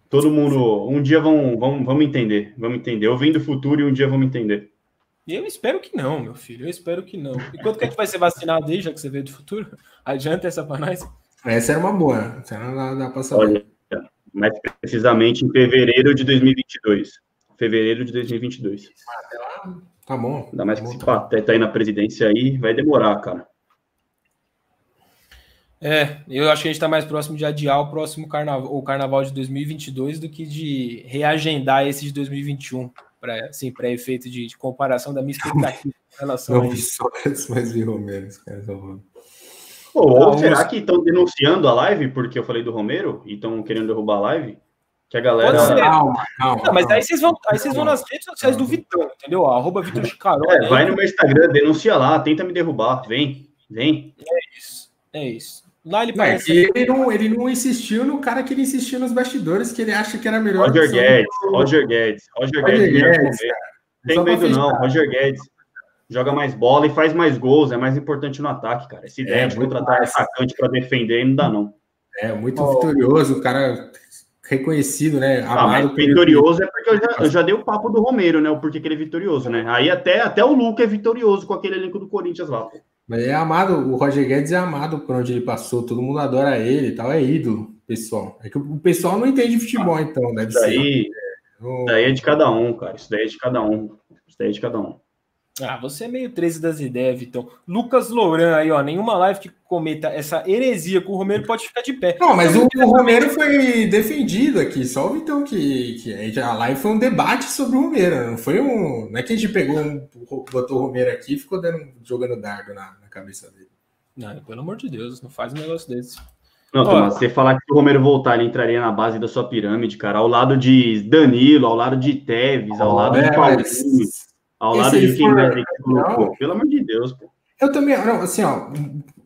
Todo mundo, um dia vão, vão, vão entender, vamos entender. Eu vim do futuro e um dia vamos entender. Eu espero que não, meu filho. Eu espero que não. E quando que a gente vai ser vacinado aí, já que você veio do futuro? Adianta essa pra nós? Essa era uma boa. Essa era dá pra saber. Olha, mais precisamente em fevereiro de 2022. Fevereiro de 2022. Tá bom. Ainda mais tá que bom, esse tá. pateta aí na presidência aí, vai demorar, cara. É, eu acho que a gente tá mais próximo de adiar o próximo carnaval, o carnaval de 2022 do que de reagendar esse de 2021, para assim, para efeito de, de comparação da minha expectativa em relação a Não vi isso. Soares, mas vi Romero. Os caras são- Pô, ou Não, será que estão denunciando a live porque eu falei do Romero e estão querendo derrubar a live? Que a galera. Pode ser. Calma, calma. Não, mas aí vocês vão, aí vocês vão nas redes sociais do Vitão, entendeu? Arroba Vitor Chicaroli. É, vai no meu Instagram, denuncia lá, tenta me derrubar. Vem, vem. É isso. É isso. Lá ele Não, parece. que ele não, ele não insistiu no cara que ele insistiu nos bastidores, que ele acha que era melhor. Roger. Guedes, Roger Guedes, Roger Roger Guedes. Guedes, Guedes cara. Tem medo não. Roger Guedes. Joga mais bola e faz mais gols, é mais importante no ataque, cara. Essa ideia É, de muito contratar mais. atacante para defender não dá, não. É, muito Oh. vitorioso, o cara reconhecido, né? Ah, mas Amado pelo- vitorioso é porque eu já, eu já dei o papo do Romero, né? O porquê que ele é vitorioso, né? Aí até, até o Luca é vitorioso com aquele elenco do Corinthians lá, pô. Mas é amado, o Roger Guedes é amado por onde ele passou, todo mundo adora ele e tal, é ídolo, pessoal. É que o pessoal não entende futebol, então, deve Isso daí, ser. isso daí é de cada um, cara. Isso daí é de cada um. Isso daí é de cada um. Ah, você é meio 13 das ideias, Vitão. Lucas Louran aí, ó. Nenhuma live que cometa essa heresia com o Romero pode ficar de pé. Não, mas o, o Romero foi defendido aqui, só o Vitão que, que a live foi um debate sobre o Romero, não foi um. Não é que a gente pegou um, botou o Romero aqui e ficou dando, jogando dardo na, na cabeça dele. Não, pelo amor de Deus, não faz um negócio desse. Não. Tomás, você falar que se o Romero voltar, ele entraria na base da sua pirâmide, cara. Ao lado de Danilo, ao lado de Teves, ao lado É, de Paulinho, mas- ao lado de quem for- que colocou. Pelo amor de Deus, pô. Eu também, não, assim, ó,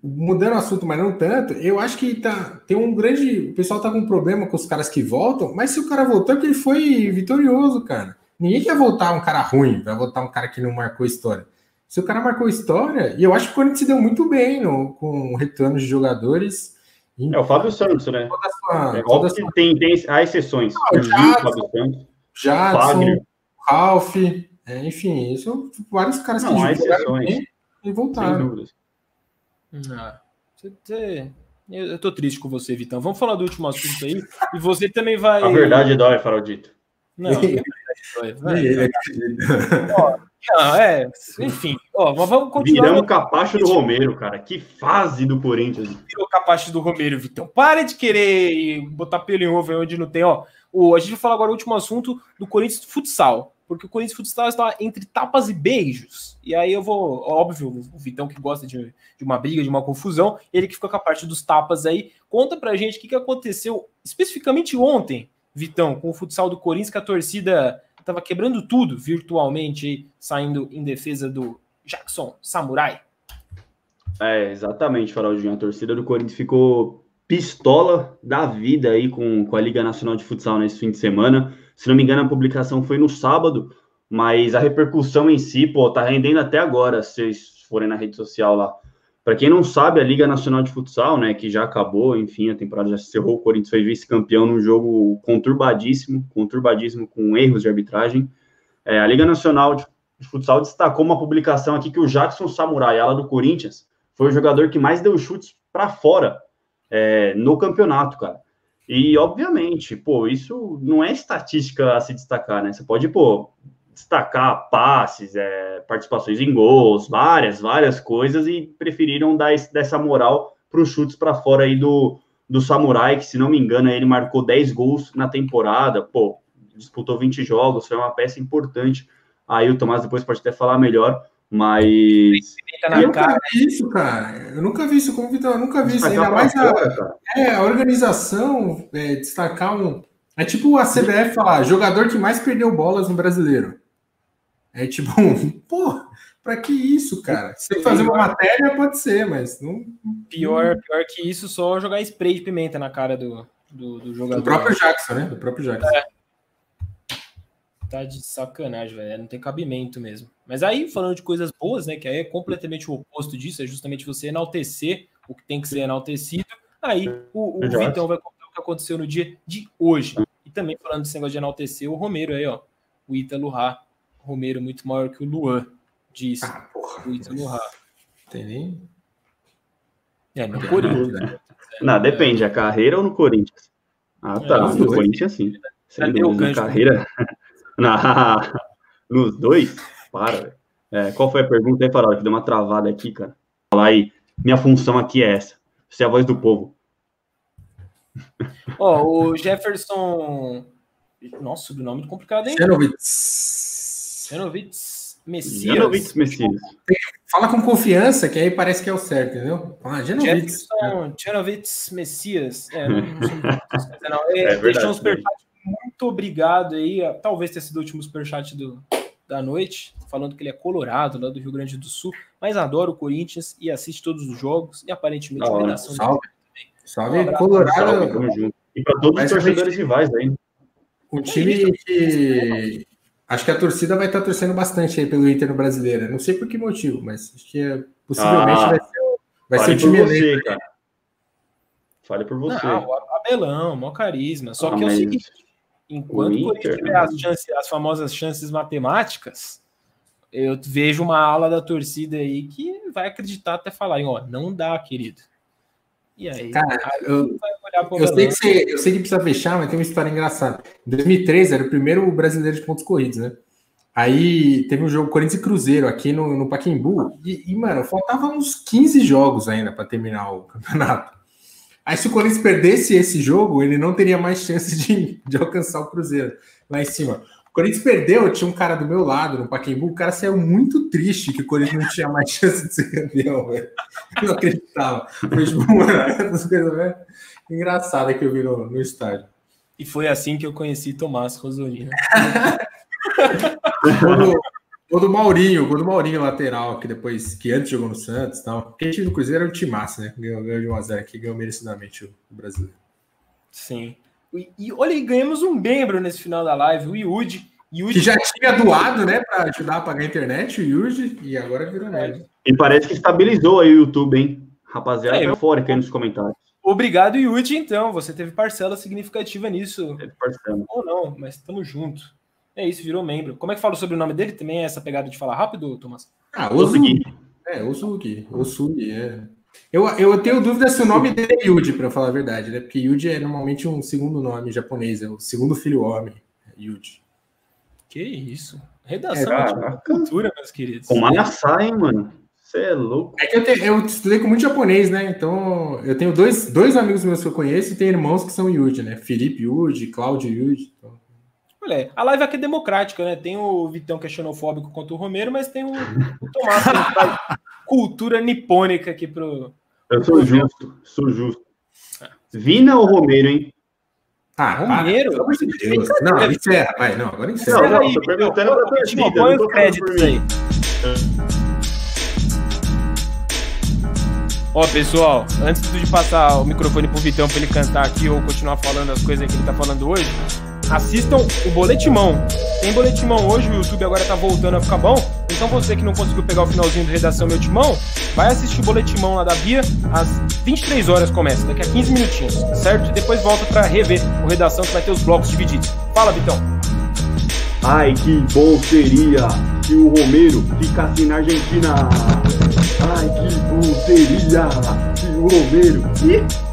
mudando o assunto, mas não tanto, eu acho que tá, tem um grande. O pessoal tá com um problema com os caras que voltam, mas se o cara voltou, é porque ele foi vitorioso, cara. Ninguém quer voltar um cara ruim, vai voltar um cara que não marcou história. Se o cara marcou história, e eu acho que o Corinthians se deu muito bem no, com o retorno de jogadores. É o Fábio Santos, né? sua. É óbvio sua que tem, tem há exceções. Não, o Jadson. Fábio Santos, Jadson, Fagner. É, enfim, são vários caras Não, há que jogaram exceções. e voltaram. Ah, você, você- eu, eu tô triste com você, Vitão. Vamos falar do último assunto aí. E você também vai. A verdade dói, Faraldito. Não, a verdade vai. ele acredita. Não, é, enfim. Ó, mas vamos continuar. Viramos o capacho do Romero, cara. Que fase do Corinthians. o capacho do Romero, Vitão. Para de querer botar pelo em ovo aí onde não tem, ó. O, a gente vai falar agora o último assunto do Corinthians Futsal. Porque o Corinthians Futsal está entre tapas e beijos. E aí eu vou, óbvio, o Vitão que gosta de, de uma briga, de uma confusão, ele que fica com a parte dos tapas aí. Conta pra gente o que, que aconteceu especificamente ontem, Vitão, com o futsal do Corinthians, que a torcida tava quebrando tudo virtualmente, saindo em defesa do Jackson Samurai. É, exatamente, Faraldinho. A torcida do Corinthians ficou pistola da vida aí com, com a Liga Nacional de Futsal nesse fim de semana. Se não me engano, a publicação foi no sábado, mas a repercussão em si, pô, tá rendendo até agora, se vocês forem na rede social lá. Para quem não sabe, a Liga Nacional de Futsal, né, que já acabou, enfim, a temporada já se encerrou, o Corinthians foi vice-campeão num jogo conturbadíssimo, conturbadíssimo com erros de arbitragem. É, a Liga Nacional de Futsal destacou uma publicação aqui que o Jackson Samurai, ala do Corinthians, foi o jogador que mais deu chutes para fora é, no campeonato, cara. E, obviamente, pô, isso não é estatística a se destacar, né? Você pode, pô, destacar passes, é, participações em gols, várias, várias coisas, e preferiram dar esse, dessa moral para os chutes para fora aí do, do Samurai, que, se não me engano, ele marcou 10 gols na temporada, pô, disputou 20 jogos, foi uma peça importante. Aí o Tomás depois pode até falar melhor, mas. Eu nunca vi isso, cara. Eu nunca vi isso como Vitor, eu nunca vi isso. Ainda mais a, é, a organização, é, destacar um. É tipo a CBF falar, jogador que mais perdeu bolas no brasileiro. É tipo, um, pô, pra que isso, cara? Se você fazer uma matéria, pode ser, mas não. Pior, pior que isso, só jogar spray de pimenta na cara do, do, do jogador. Do próprio Jackson, né? Do próprio Jackson. Tá de sacanagem, velho. Não tem cabimento mesmo. Mas aí, falando de coisas boas, né? Que aí é completamente o oposto disso, é justamente você enaltecer o que tem que ser enaltecido. Aí o, o. Vitão vai contar o que aconteceu no dia de hoje. E também falando desse negócio de enaltecer, o Romero aí, ó. O Ítalo Rá. Romero muito maior que o Luan, diz Ah, porra. o Ítalo Rá. Tem nem. É, no Corinthians. né? Não, depende, a carreira ou no Corinthians? Ah, tá. É, no. Corinthians, sim. Sem dúvida, carreira. Na... Nos dois? Para. É, qual foi a pergunta aí, Farol? Que deu uma travada aqui, cara. Fala aí. Minha função aqui é essa. Ser a voz do povo. Ó, o Jefferson. Nossa, sobrenome complicado, hein? Janovitz. Janovitz Messias. Messias. Fala com confiança, que aí parece que é o certo, entendeu? Ah, Janovitz. Jefferson Janovitz Messias. É, não, não, não. É, É verdade, deixou um né? superchat. Muito obrigado aí. Talvez tenha sido o último superchat do, da noite. Falando que ele é colorado, lá do Rio Grande do Sul. Mas adora o Corinthians e assiste todos os jogos. E aparentemente Salve. Um Salve, abraço. Colorado. Salve. E para todos os Mas torcedores rivais aí. Um time que. Acho que a torcida vai estar torcendo bastante aí pelo Inter no brasileiro. Não sei por que motivo, mas acho que é- possivelmente Ah, vai ser, o- vai ser Fale o por time você, eleito. cara. Fale por você. Não, o Abelão, maior carisma. Só Ah, que é o mas seguinte: enquanto o Inter- tiver as, chances, as famosas chances matemáticas, eu vejo uma ala da torcida aí que vai acreditar até falar, ó, não dá, querido. E aí, Cara, aí eu- Eu sei, que você, eu sei que precisa fechar, mas tem uma história engraçada. Em 2013 era o primeiro brasileiro de pontos corridos, né? Aí teve um jogo Corinthians e Cruzeiro aqui no, no Pacaembu. E, e, mano, faltavam uns 15 jogos ainda para terminar o campeonato. Aí, se o Corinthians perdesse esse jogo, ele não teria mais chance de, de alcançar o Cruzeiro lá em cima. O Corinthians perdeu, tinha um cara do meu lado no Pacaembu. O cara saiu muito triste que o Corinthians não tinha mais chance de ser campeão, velho. Eu não acreditava. Foi tipo, essas coisas, né? engraçada que eu vi no, no estádio. E foi assim que eu conheci Tomás Rosolino. O o do Maurinho, o gol do Maurinho lateral, que depois, que antes jogou no Santos e tal. Porque o time do Cruzeiro era um time massa, né? Ganhou, ganhou de 1x0 aqui, ganhou merecidamente o, o brasileiro. Sim. E, e olha, e ganhamos um membro nesse final da live, o. Yudi Que já tinha doado, né, pra ajudar a pagar a internet, o Yuji, e agora virou nerd. E parece que estabilizou aí o YouTube, hein? Rapaziada, É, tá eu- eufórica aí nos comentários. Obrigado, Yudi, então. Você teve parcela significativa nisso. É, parceiro. Ou não, mas estamos junto. É isso, virou membro. Como é que fala sobre o nome dele? Também é essa pegada de falar rápido, Thomas? Ah. Osugi. É, Osugi. Osugi, é. Eu, eu tenho dúvida se o nome dele é Yuji, pra falar a verdade, né? Porque Yuji é normalmente um segundo nome japonês, é o segundo filho homem. é Yuji. Que isso. Redação É, de cultura, meus queridos. Com Manassá, hein, mano? Você é louco. É que eu, te, eu estudei com muito japonês, né? Então, eu tenho dois, dois amigos meus que eu conheço e tem irmãos que são Yuji, né? Felipe Yuji, Cláudio Yuji. Então, Olha, a live aqui é democrática, né? Tem o Vitão que é xenofóbico contra o Romero, mas tem o, o Tomás que traz cultura nipônica aqui pro. Eu sou justo, sou justo. Vina ou Romero, hein? Ah, Romero? para, pelo amor de Deus. Não, encerra, vai, não, agora encerra. Não, Encerra não, aí, tô perguntando pra torcida, Põe os créditos aí. Ó, pessoal, antes de passar o microfone pro Vitão pra ele cantar aqui ou continuar falando as coisas que ele tá falando hoje, assistam o Boletimão. Tem Boletimão hoje, o YouTube agora tá voltando a ficar bom. Então você que não conseguiu pegar o finalzinho do Redação Meu Timão, vai assistir o Boletimão lá da Bia, às 23 horas começa, daqui a 15 minutinhos, certo? E depois volta pra rever o Redação que vai ter os blocos divididos. Fala, Vitão. Ai, que bom seria se o Romero ficasse na Argentina. Ai, que bom seria se o Romero. Ih,